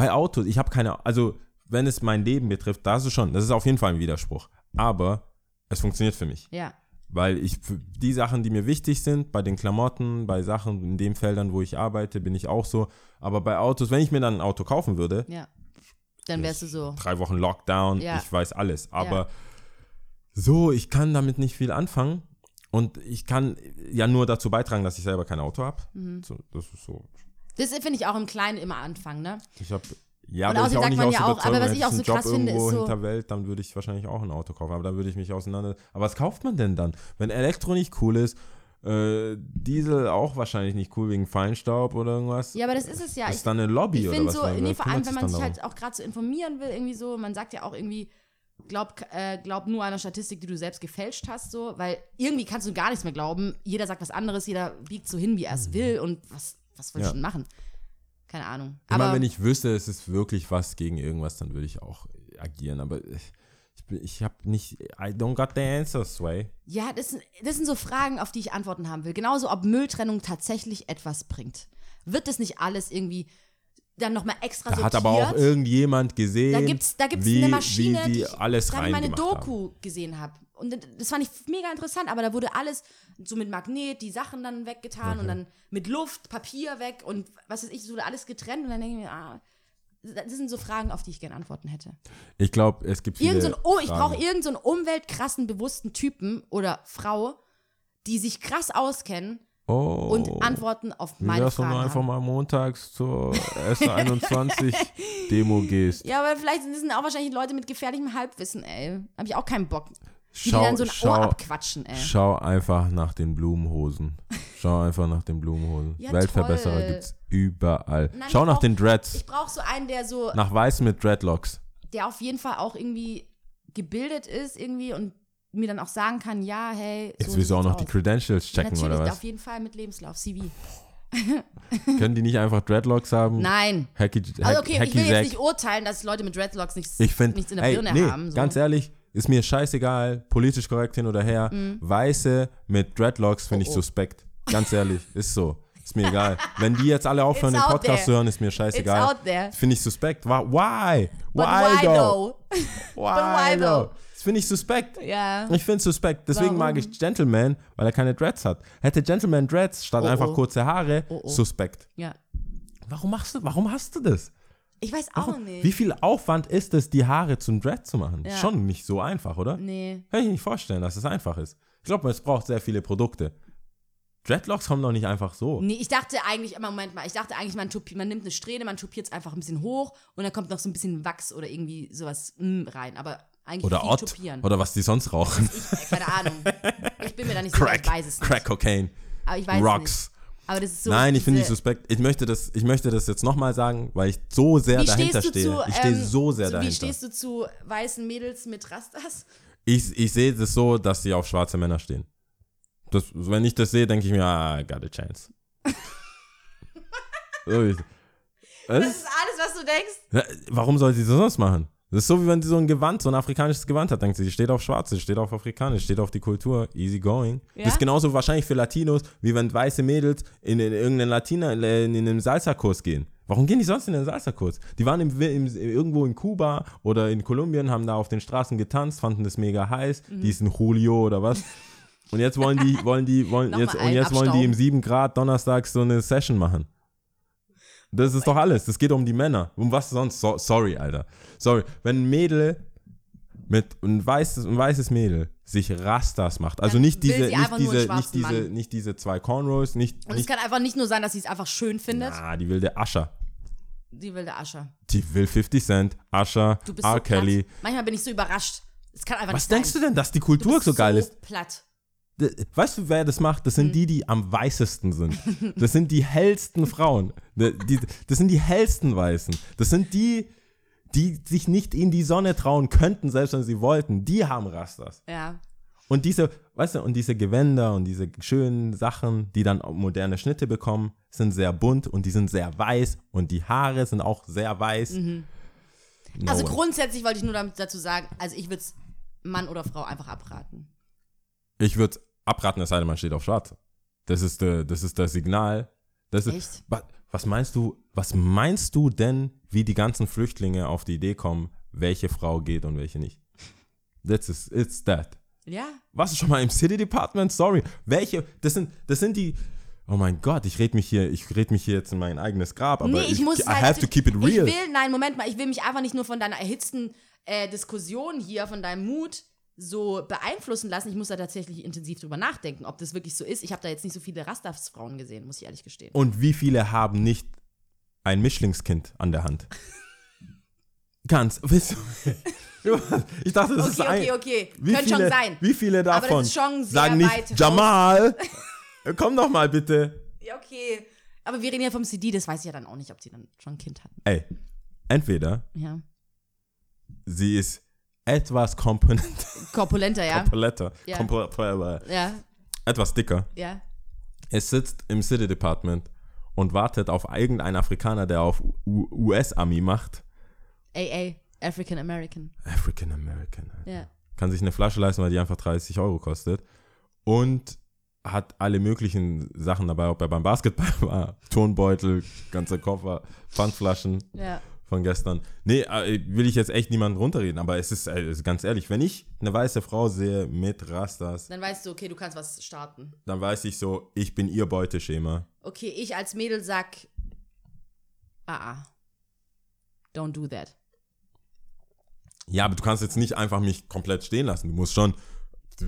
bei Autos, ich habe keine, also wenn es mein Leben betrifft, da ist es schon, das ist auf jeden Fall ein Widerspruch, aber es funktioniert für mich. Ja. Weil ich die Sachen, die mir wichtig sind, bei den Klamotten, bei Sachen in den Feldern, wo ich arbeite, bin ich auch so. Aber bei Autos, wenn ich mir dann ein Auto kaufen würde, Ja. Dann wärst du so. drei Wochen Lockdown, Ja. ich weiß alles. Aber so, ich kann damit nicht viel anfangen. Und ich kann ja nur dazu beitragen, dass ich selber kein Auto habe. Mhm. So, das ist so. Das finde ich auch im Kleinen immer anfangen, ne? Ich habe ja, Und aber ich außerdem auch sagt nicht man ja auch, aber was ich auch so Job krass finde, ist so- hinter Welt, dann würde ich wahrscheinlich auch ein Auto kaufen. Aber da würde ich mich auseinander. Aber was kauft man denn dann? Wenn Elektro nicht cool ist, äh, Diesel auch wahrscheinlich nicht cool wegen Feinstaub oder irgendwas. Ja, aber das ist es ja. ist Ich, dann eine Lobby ich oder finde was? so, nee, vor allem, wenn man sich halt auch gerade so informieren will, irgendwie so, man sagt ja auch irgendwie, glaub, äh, glaub nur einer Statistik, die du selbst gefälscht hast, so, weil irgendwie kannst du gar nichts mehr glauben. Jeder sagt was anderes, jeder biegt so hin, wie er es will und was, was will ich. Ja. schon machen? Keine Ahnung. Ich Aber meine, wenn ich wüsste, es ist wirklich was gegen irgendwas, dann würde ich auch agieren. Aber ich, ich, ich habe nicht, I don't got the answers, Sway. Ja, das sind, das sind so Fragen, auf die ich Antworten haben will. Genauso, ob Mülltrennung tatsächlich etwas bringt. Wird das nicht alles irgendwie dann nochmal extra Da sortiert? hat aber auch irgendjemand gesehen, Da gibt's, da gibt's wie, eine Maschine, wie die die ich alles meine haben. Doku gesehen habe. Und das fand ich mega interessant, aber da wurde alles so mit Magnet, die Sachen dann weggetan Mhm. und dann mit Luft, Papier weg und was weiß ich, so wurde alles getrennt und dann denke ich mir, ah, das sind so Fragen, auf die ich gerne Antworten hätte. Ich glaube, es gibt viele Irgend so ein, oh, ich brauche irgendeinen so umweltkrassen, bewussten Typen oder Frau, die sich krass auskennen oh, und Antworten auf Wie meine wenn Fragen du einfach mal montags zur <laughs> S21-Demo gehst? Ja, aber vielleicht sind auch wahrscheinlich Leute mit gefährlichem Halbwissen, ey. Hab ich auch keinen Bock. Die, Schau, die dann so ein Ohr schau, abquatschen, ey. schau einfach nach den Blumenhosen. Schau einfach nach den Blumenhosen. Ja, Weltverbesserer toll. gibt's überall. Nein, schau nach brauch- den Dreads. Ich brauche so einen, der so, Nach Weiß mit Dreadlocks. der auf jeden Fall auch irgendwie gebildet ist irgendwie und mir dann auch sagen kann, ja, hey, Jetzt so willst du auch noch die aus. Credentials checken, Natürlich, oder auf was? jeden Fall mit Lebenslauf, CV. Können die nicht einfach Dreadlocks haben? Nein. Hacky, Also Hack- okay, ich will jetzt nicht urteilen, dass Leute mit Dreadlocks nichts, Ich finde, nichts in der ey, Birne nee, haben. So. ganz ehrlich, ist mir scheißegal, politisch korrekt hin oder her. Weiße mit Dreadlocks finde ich Mhm. Oh, oh. suspekt. Ganz ehrlich, ist so. Ist mir egal. Wenn die jetzt alle aufhören, den Podcast there. zu hören, ist mir scheißegal. Finde ich suspekt. Why? But why, why though? <laughs> Why, why though? Das finde ich suspekt. Ja. Ich finde es suspekt. Deswegen mag Warum? ich Gentleman, weil er keine Dreads hat. Hätte Gentleman Dreads statt Oh, einfach oh. kurze Haare, Oh, oh. suspekt. Ja. Warum machst du, warum hast du das? Ich weiß auch Warum? nicht. Wie viel Aufwand ist es, die Haare zum Dread zu machen? Ja. Schon nicht so einfach, oder? Nee. Kann ich nicht vorstellen, dass es einfach ist. Ich glaube, es braucht sehr viele Produkte. Dreadlocks kommen doch nicht einfach so. Nee, ich dachte eigentlich, Moment mal, ich dachte eigentlich, man, tupi- man nimmt eine Strähne, man tupiert es einfach ein bisschen hoch und dann kommt noch so ein bisschen Wachs oder irgendwie sowas mm, rein. Aber eigentlich Oder Ott. tupieren. Oder was die sonst rauchen. Ich, keine Ahnung. Ich bin mir da nicht sicher, Crack. ich weiß es nicht. Crack Cocaine. Aber ich weiß es nicht. Rocks. Aber das ist so. Nein, ich finde nicht diese- suspekt. Ich möchte das, ich möchte das jetzt nochmal sagen, weil ich so sehr Wie dahinter stehe. zu, ich stehe ähm, so sehr zu, dahinter. Wie stehst du zu weißen Mädels mit Rastas? ich, ich sehe das so, dass sie auf schwarze Männer stehen. Das, wenn ich das sehe, denke ich mir, ah, I got a chance. <laughs> so, ich, was? Das ist alles, was du denkst? Warum soll sie das sonst machen? Das ist so, wie wenn sie so ein Gewand, so ein afrikanisches Gewand hat. Denkt sie, sie steht auf Schwarze, sie steht auf Afrikanisch, steht auf die Kultur, easy going. Ja? Das ist genauso wahrscheinlich für Latinos, wie wenn weiße Mädels in, in irgendeinen Latina, in, in einen Salsa-Kurs gehen. Warum gehen die sonst in den Salsa-Kurs? Die waren im, im, irgendwo in Kuba oder in Kolumbien, haben da auf den Straßen getanzt, fanden das mega heiß. Mhm. Die ist ein Julio oder was. Und jetzt wollen die, wollen die, wollen <laughs> jetzt, und jetzt wollen die im 7 Grad donnerstags so eine Session machen. Das ist doch alles. Das geht um die Männer. Um was sonst? So, sorry, Alter. Sorry. Wenn ein Mädel mit ein weißes, ein weißes Mädel sich Rastas macht, also nicht will diese, nicht diese, nicht diese, Mann. nicht diese zwei Cornrows, nicht, Und es nicht kann einfach nicht nur sein, dass sie es einfach schön findet. ah, die will der Ascher. Die wilde Asche. Die will 50 Cent, Ascher, Du bist R. so Kelly. Manchmal bin ich so überrascht. Es kann einfach Was nicht denkst sein. du denn, dass die Kultur so geil ist? platt. Weißt du, wer das macht? Das sind Hm. die, die am weißesten sind. Das sind die hellsten Frauen. Das sind die hellsten Weißen. Das sind die, die sich nicht in die Sonne trauen könnten, selbst wenn sie wollten, die haben Rastas. Ja. Und diese, weißt du, und diese Gewänder und diese schönen Sachen, die dann moderne Schnitte bekommen, sind sehr bunt und die sind sehr weiß und die Haare sind auch sehr weiß. No Also way. grundsätzlich wollte ich nur damit dazu sagen, also ich würde es Mann oder Frau einfach abraten. Ich würde abraten, es sei denn, man steht auf schwarz. Das ist, der, das ist das Signal. Das ist? Wa- Was meinst du, was meinst du denn, wie die ganzen Flüchtlinge auf die Idee kommen, welche Frau geht und welche nicht? That's is, it's that. Ja. Warst du schon mal im City Department? Sorry. Welche? Das sind, das sind die. Oh mein Gott, ich rede mich hier, ich rede mich hier jetzt in mein eigenes Grab, aber nee, ich, muss I halt, have to keep it real. Ich will, nein, Moment mal, ich will mich einfach nicht nur von deiner erhitzten äh, Diskussion hier, von deinem Mut so beeinflussen lassen. Ich muss da tatsächlich intensiv drüber nachdenken, ob das wirklich so ist. Ich habe da jetzt nicht so viele Rastas-Frauen gesehen, muss ich ehrlich gestehen. Und wie viele haben nicht ein Mischlingskind an der Hand? Ganz, wisst du, <laughs> ich dachte, das ist Okay, ein, okay, okay. Wie Könnte viele, schon sein. Wie viele Aber das davon ist schon sehr sagen nicht, weit Jamal, <laughs> komm doch mal bitte. Ja, okay. Aber wir reden ja vom CD, das weiß ich ja dann auch nicht, ob sie dann schon ein Kind hatten. Ey, entweder Ja. sie ist etwas komponent, Korpulenter, ja. kompletter, Ja. komple- Ja, etwas dicker. ja. Es sitzt im City Department und wartet auf irgendeinen Afrikaner, der auf U- US-Ami macht. AA, African American. African American. Ja. Kann sich eine Flasche leisten, weil die einfach 30 Euro kostet. Und hat alle möglichen Sachen dabei, ob er beim Basketball <laughs> war. Turnbeutel, ganze Koffer, Pfandflaschen Ja. Von gestern. Nee, äh, will ich jetzt echt niemanden runterreden, aber es ist, ist ganz ehrlich, wenn ich eine weiße Frau sehe mit Rastas, Dann weißt du, okay, du kannst was starten. dann weiß ich so, ich bin ihr Beuteschema. Okay, ich als Mädel sag, ah, ah. Don't do that. Ja, aber du kannst jetzt nicht einfach mich komplett stehen lassen. Du musst schon.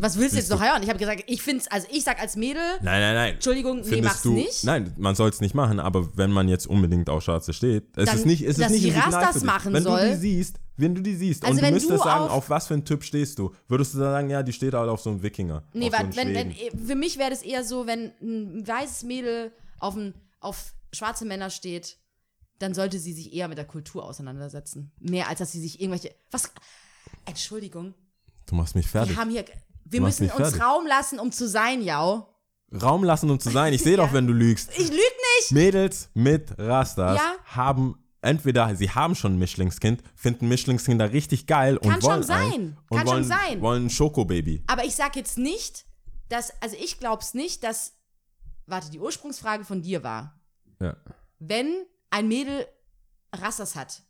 Was willst du jetzt noch hören? Ich habe gesagt, ich find's, also ich sag als Mädel, Nein, nein, nein. Entschuldigung, nee, mach's du, nicht. Nein, man soll es nicht machen, aber wenn man jetzt unbedingt auf Schwarze steht, es Dann, ist nicht, es ist nicht ein Signal dich. machen wenn soll. du die siehst, wenn du die siehst Also und du wenn müsstest du sagen, auf- auf was für einen Typ stehst du, würdest du dann sagen, ja, die steht halt auf so einen Wikinger. Nee, auf so einen warte, wenn, wenn, Schweden. für mich wäre das eher so, wenn ein weißes Mädel auf, ein, auf schwarze Männer steht, dann sollte sie sich eher mit der Kultur auseinandersetzen. Mehr als dass sie sich irgendwelche. Was? Entschuldigung. Du machst mich fertig. Wir haben hier. Wir Du machst müssen uns fertig. Raum lassen, um zu sein, ja. Raum lassen, um zu sein. Ich sehe doch, wenn du lügst. Ich lüge nicht. Mädels mit Rastas Ja. haben entweder sie haben schon ein Mischlingskind, finden Mischlingskinder richtig geil Kann und schon wollen sein. Ein, und Kann schon wollen, sein. wollen ein Schokobaby. Aber ich sag jetzt nicht, dass. Also ich glaub's nicht, dass. Warte, die Ursprungsfrage von dir war. Ja. Wenn ein Mädel Rassas hat.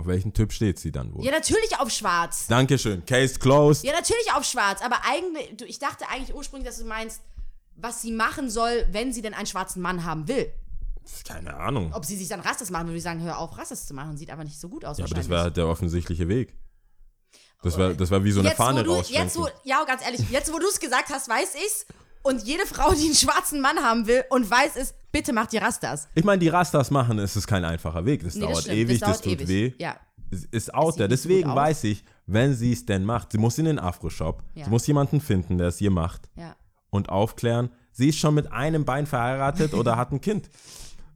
Auf welchen Typ steht sie dann wohl? Ja, natürlich auf schwarz. Dankeschön. Case closed. Ja, natürlich auf schwarz, aber eigentlich, du, ich dachte eigentlich ursprünglich, dass du meinst, was sie machen soll, wenn sie denn einen schwarzen Mann haben will. Keine Ahnung. Ob sie sich dann Rastas machen, würde ich sagen, hör auf, Rastas zu machen. Sieht aber nicht so gut aus Ja, aber das wäre halt der offensichtliche Weg. Das wäre das wär wie so eine jetzt, Fahne du, rausschwenken. jetzt, wo, ja, ganz ehrlich, jetzt, wo du es gesagt hast, weiß ich's. Und jede Frau, die einen schwarzen Mann haben will und weiß es, bitte macht ihr Rastas. ich meine, die Rastas machen, es ist kein einfacher Weg. Das Nee, das dauert stimmt, ewig, das, dauert tut ewig. weh. Ja. Es ist out there. Deswegen weiß ich, wenn sie es denn macht, sie muss in den Afro-Shop, Ja. sie muss jemanden finden, der es ihr macht Ja. und aufklären, sie ist schon mit einem Bein verheiratet oder hat ein Kind.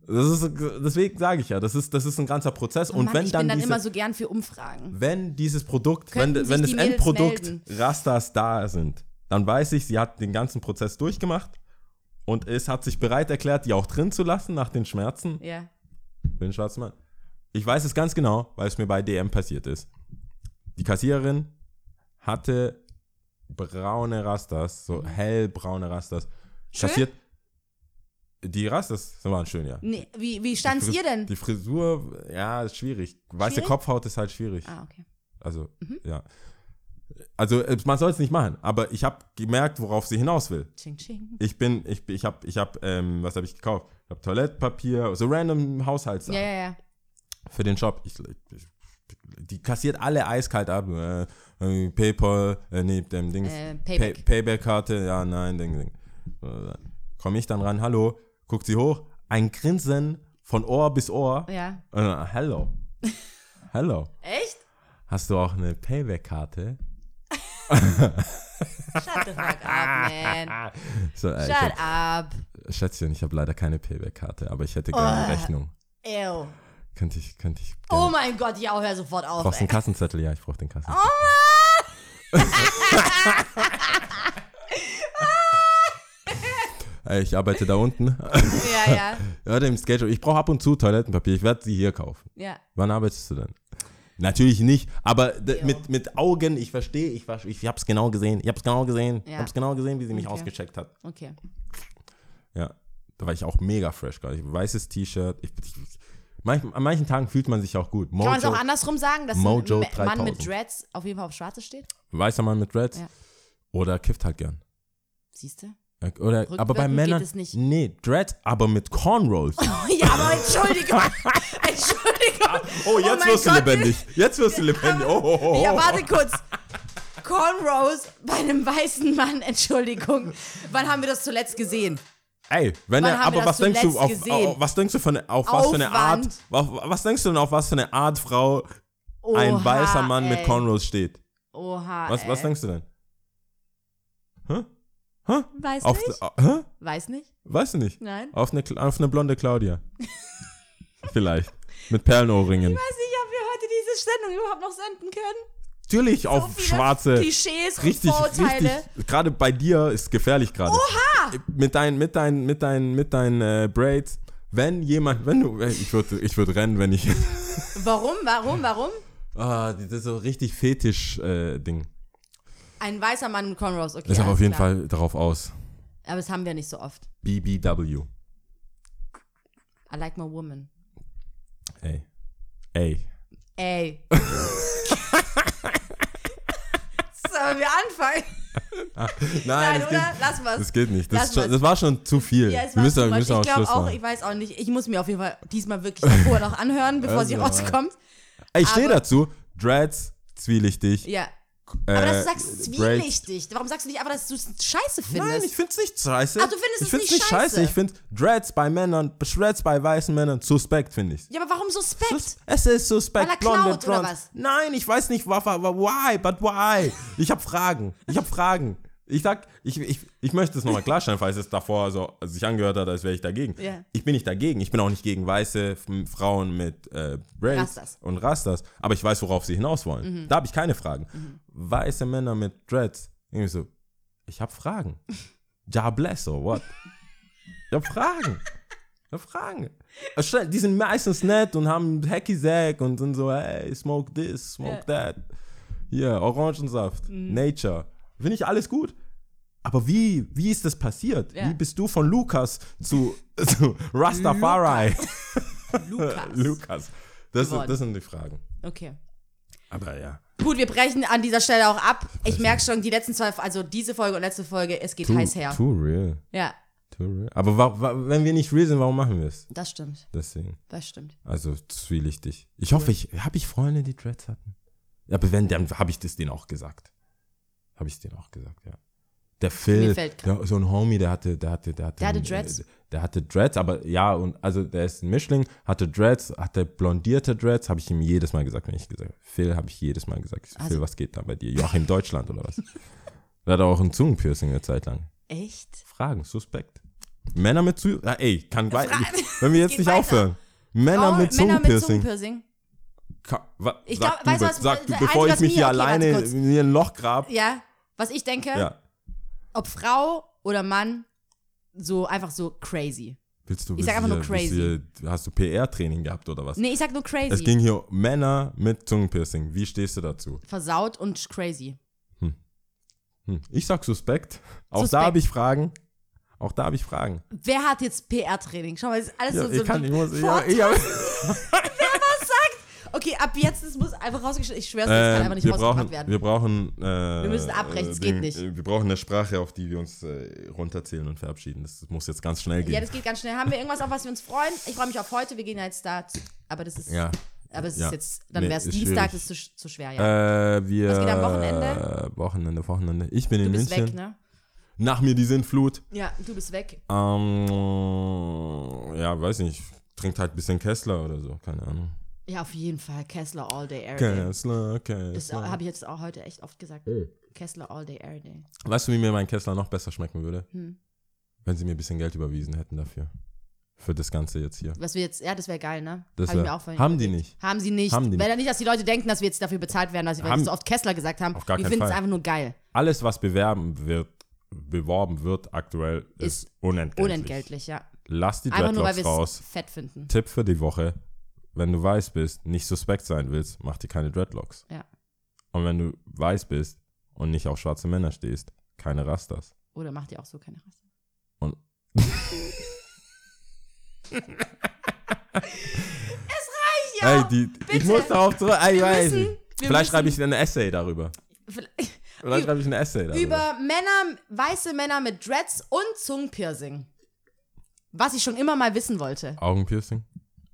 Das ist, deswegen sage ich ja, das ist, das ist ein ganzer Prozess. und Oh Mann, wenn ich dann bin dann diese, immer so gern für Umfragen. wenn dieses Produkt, wenn, Könnten wenn sich das die Endprodukt melden? Rastas da sind, dann weiß ich, sie hat den ganzen Prozess durchgemacht und es hat sich bereit erklärt, die auch drin zu lassen nach den Schmerzen Ja. für den schwarzen Mann. Ich weiß es ganz genau, weil es mir bei DM passiert ist. Die Kassiererin hatte braune Rastas, so hellbraune Rastas. Mhm. Schön? Kassiert. Die Rastas waren schön, ja. Nee, wie, wie stand's Fris- ihr denn? Die Frisur, ja, ist schwierig. Weiße Schwierig? Kopfhaut ist halt schwierig. Ah, okay. Also, Mhm. ja. Also, äh, man soll es nicht machen, aber ich habe gemerkt, worauf sie hinaus will. Ching, ching. Ich bin, ich, ich habe, ich habe, ähm, was habe ich gekauft? Ich habe Toilettpapier, so random Haushaltssachen Ja, ja, ja. für den Shop. Ich, ich, die kassiert alle eiskalt ab. Äh, Paypal, äh, nee, dem Dings. Äh, Pay, Payback. Payback-Karte, ja, nein, Ding, Ding. Komme ich dann ran, hallo, guckt sie hoch, ein Grinsen von Ohr bis Ohr. Ja. Äh, hello. <laughs> hello. Echt? Hast du auch eine Payback-Karte? Shut the fuck up, man. <laughs> So, äh, Shut hab, up. Schätzchen, ich habe leider keine Payback-Karte, aber ich hätte gerne eine Oh. Rechnung. Ew. Könnte ich, könnte ich. Oh gerne. mein Gott, ja, hör sofort auf. Brauchst du einen Kassenzettel? Ja, ich brauche den Kassenzettel. Oh Ey, ich arbeite da unten. Ja, ja, <laughs> ja, dem Schedule. Ich brauche ab und zu Toilettenpapier. Ich werde sie hier kaufen. ja. Wann arbeitest du denn? Natürlich nicht, aber Jo. mit, mit Augen, ich verstehe, ich, ich habe es genau gesehen. Ich habe es genau gesehen. Ich Ja. habe es genau gesehen, wie sie mich Okay. ausgecheckt hat. Okay. Ja, da war ich auch mega fresh gerade. Ich- Weißes T-Shirt. Ich, ich, an manchen Tagen fühlt man sich auch gut. Kann man es auch Mojo, andersrum sagen, dass Mojo ein Ma- Mann 3000. mit Dreads auf jeden Fall auf Schwarzes steht? weißer Mann mit Dreads. Ja. Oder kifft halt gern. Siehst du? Äh, Oder, aber bei Männern. geht es nicht. Nee, Dreads, aber mit Cornrows. <laughs> ja, aber Entschuldigung. <laughs> Entschuldigung. Oh, jetzt mein wirst du Gott. lebendig. Jetzt wirst du lebendig. Oh, oh, oh, oh. Ja, warte kurz. Cornrows bei einem weißen Mann, Entschuldigung. Wann haben wir das zuletzt gesehen? Ey, wenn er, aber was denkst du auf, auf, was denkst du von auf was für eine Art Aufwand. auf, was denkst du denn auf was für eine Art Frau Oha, ein weißer Mann mit ey. Cornrows steht? Oha. Was, was denkst du denn? Hä? Hä? Weiß Auf, nicht. äh, hä? Weiß nicht. Weißt du nicht? Nein. Auf eine, auf eine blonde Claudia. <laughs> Vielleicht. Mit Perlenohrringen. Ich weiß nicht, ob wir heute diese Sendung überhaupt noch senden können. Natürlich auf viele schwarze. Klischees Richtig, und Vorurteile. richtig. Gerade bei dir ist gefährlich gerade. Oha! Mit deinen, mit deinen, mit deinen, mit deinen äh, Braids. Wenn jemand, wenn du, ey, ich würde, ich würde rennen, wenn ich. Warum? Warum? Warum? Ah, das ist so richtig Fetisch-Ding. Ein weißer Mann mit Cornrows, okay. ist auch alles auf jeden klar. Fall darauf aus. Aber das haben wir nicht so oft. BBW. I like my woman. Ey. Ey. Ey. <laughs> Sollen wir anfangen? <laughs> Nein, Nein, das, oder? geht, Lass mal's. das geht nicht. Das, ist schon, das war schon zu viel. Ja, wir müssen, wir müssen ich glaube auch, machen. ich weiß auch nicht. Ich muss mir auf jeden Fall diesmal wirklich davor noch anhören, bevor sie Also, rauskommt. Ey, ich stehe dazu. Dreads, zwielichtig. Ja. Aber Äh, dass du sagst, Braids. zwielichtig. Warum sagst du nicht einfach, dass du es scheiße findest? Nein, ich find's nicht scheiße. Ach, du findest ich es find's nicht scheiße? Ich find Dreads bei Männern, Dreads bei weißen Männern suspekt, finde ich. ja, aber warum suspekt? Sus es ist suspekt. Weil er blonde klaut, oder Blonde. was? Nein, ich weiß nicht, wa- wa- wa- why, but why? Ich habe Fragen. Ich habe Fragen. Ich sag, ich, ich, ich möchte es nochmal klarstellen, falls es davor so sich angehört hat, als wäre ich dagegen. Ja. Ich bin nicht dagegen. Ich bin auch nicht gegen weiße Frauen mit äh, Braids Rastas. und Rastas. Aber ich weiß, worauf sie hinaus wollen. Mhm. Da habe ich keine Fragen. Weiße Männer mit Dreads. Irgendwie so, ich habe Fragen. <laughs> Ja bless or what? Ich habe Fragen. Ich habe Fragen. Also Die sind meistens nett und haben Hacky Sack und sind so, hey, smoke this, smoke that. Hier, Orangensaft, Mhm. Nature. Finde ich alles gut. Aber wie, wie ist das passiert? Ja. Wie bist du von Lukas zu, <laughs> zu Rastafari? <laughs> Lukas. Lukas. Das, Geworden. das sind die Fragen. Okay. Aber ja. Gut, wir brechen an dieser Stelle auch ab. Ich merke schon, die letzten zwei, also diese Folge und letzte Folge, es geht Too, heiß her. too real. Ja, Too real. Aber wa, wa, wenn wir nicht real sind, warum machen wir es? das stimmt. Deswegen. Das stimmt. Also zwielichtig. Ich hoffe, ich habe ich Freunde, die Dreads hatten. Ja, aber wenn, dann habe ich das denen auch gesagt. Habe ich denen auch gesagt, ja. Der Phil, der, so ein Homie, der hatte, der hatte, der hatte, Der hatte ein, Dreads? äh, Der hatte Dreads, aber ja, und also der ist ein Mischling, hatte Dreads, hatte blondierte Dreads, habe ich ihm jedes Mal gesagt, wenn ich gesagt habe. Phil habe ich jedes Mal gesagt. So, Also- Phil, was geht da bei dir? Joachim Deutschland oder was? Der hatte auch ein Zungenpiercing eine Zeit lang. Echt? Fragen, suspekt. Männer mit Zu ja, ey, kann wei- Fra- wenn wir jetzt <laughs> nicht weiter. aufhören. Männer Frauen- mit Männer mit Zungenpiercing. Zungenpiercing. Ka- wa- Ich glaub- weißt du was, was, sag bevor ich was mich hier okay, alleine mir ein Loch grab. Ja, was ich denke, Ja. ob Frau oder Mann, so einfach so crazy. Willst du, Ich sag einfach nur hier- willst du hier- Hast du PR-Training gehabt oder was? Nee, ich sag nur Es crazy. ging hier um Männer mit Zungenpiercing. Wie stehst du dazu? Versaut und crazy. Hm. Ich sag suspekt. Auch Suspekt. da habe ich Fragen. Auch da habe ich Fragen. Wer hat jetzt PR-Training? Schau mal, das ist alles Ja, so, ich so kann, ich muss, ich, Vorteil. ich, hab- <laughs> Okay, ab jetzt, es muss einfach rausgestellt Ich schwör's, dir, das kann äh, einfach nicht rausgebracht brauchen, werden. wir brauchen, äh, Wir müssen abbrechen, es geht nicht. äh, Wir brauchen eine Sprache, auf die wir uns äh, runterzählen und verabschieden. Das muss jetzt ganz schnell gehen. Ja, das geht ganz schnell. Haben wir irgendwas, auf was wir uns freuen? Ich freue mich auf heute. Wir gehen ja jetzt da. Aber das ist, ja. aber es ja. ist jetzt, dann Nee, wäre es ist Dienstag, schwierig. das ist zu, zu schwer, ja. Äh, wir, Was geht am Wochenende? Äh, Wochenende, Wochenende. Ich bin du in bist München. weg, ne? Nach mir die Sintflut. Ja, du bist weg. Ähm, ja, weiß nicht. Trinkt halt ein bisschen Kessler oder so. Keine Ahnung. Ja, auf jeden Fall. Kessler all day, every day. Kessler, Das Kessler. habe ich jetzt auch heute echt oft gesagt. Oh. Kessler all day, every day. Weißt du, wie mir mein Kessler noch besser schmecken würde? Hm. Wenn sie mir ein bisschen Geld überwiesen hätten dafür. für das Ganze jetzt hier. Was wir jetzt, ja, das wäre geil, ne? Das Hab ich wär, mir auch haben die nicht. Haben sie nicht. Haben die Weil nicht. ja nicht, dass die Leute denken, dass wir jetzt dafür bezahlt werden, dass wir Haben- so oft Kessler gesagt haben. Auf gar wir finden es einfach nur geil. Alles, was bewerben wird, beworben wird aktuell, ist, Ist unentgeltlich. Unentgeltlich, ja. Lass die Einfach nur, weil Dreadlocks wir raus. es fett finden. Tipp für die Woche. Wenn du weiß bist, nicht suspekt sein willst, mach dir keine Dreadlocks. Ja. Und wenn du weiß bist und nicht auf schwarze Männer stehst, keine Rastas. Oder macht ihr auch so keine Rasse? Und <laughs> Ja, Ey, die, ich muss darauf zurück. Ey, Wir müssen- wir Vielleicht schreibe ich ein Essay darüber. Vielleicht- Vielleicht schreibe ich ein Essay darüber. Über Männer, weiße Männer mit Dreads und Zungenpiercing. Was ich schon immer mal wissen wollte. Augenpiercing.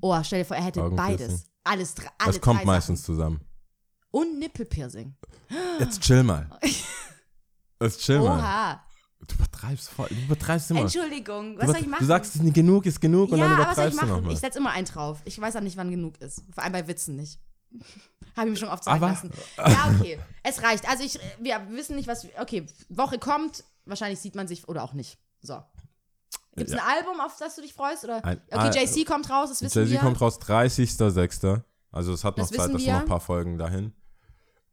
Oh, stell dir vor, er hätte beides. Alles, alle Das kommt meistens Sachen. zusammen. Und Nippelpiercing. Jetzt chill mal. <laughs> Jetzt chill mal. Oha. Du übertreibst voll. Du übertreibst immer. Entschuldigung, was soll ich machen? du sagst, es ist nicht genug, ist genug und ja, dann aber was soll ich übertreibst du machen? nochmal. Ich setze immer einen drauf. Ich weiß auch nicht, wann genug ist. Vor allem bei Witzen nicht. <laughs> Habe ich mir schon oft sagen Aber- lassen. Ja, okay. Es reicht. Also ich, wir wissen nicht, was. Okay, Woche kommt. Wahrscheinlich sieht man sich oder auch nicht. So. Gibt es Ja. ein Album, auf das du dich freust? Oder? Ein- okay, JC kommt raus, das wissen Jay-Z wir. kommt raus 30.06. Also es hat noch Das Zeit, das sind noch ein paar Folgen dahin.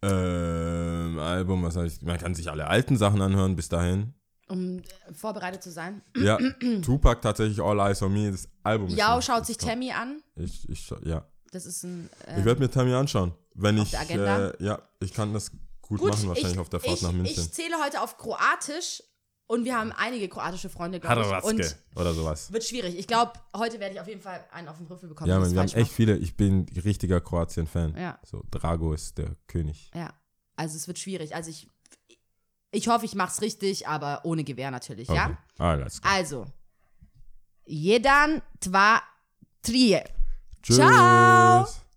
Ähm, Album, was heißt, man kann sich alle alten Sachen anhören bis dahin. um äh, vorbereitet zu sein. Ja, <clears throat> Tupac tatsächlich All Eyes on Me, das Album. schon- schaut sich top. Tammy an. Ich, ich, ja. Das ist ein. Äh, Ich werde mir Tammy anschauen. Wenn ich, äh, ja, ich kann das gut, gut, machen, wahrscheinlich ich, auf der Fahrt ich, nach München. Ich zähle heute auf Kroatisch und wir haben einige kroatische Freunde, glaube ich. Und oder sowas. wird schwierig. Ich glaube, heute werde ich auf jeden Fall einen auf den Rüffel bekommen. Ja, man, wir haben echt viele. Ich bin richtiger Kroatien-Fan. Ja. So, Drago ist der König. Ja, also es wird schwierig. Also ich, ich hoffe, ich mache es richtig, aber ohne Gewehr natürlich, Okay. ja? Alles klar. Also, jedan, dva, tri. Tschüss. Ciao.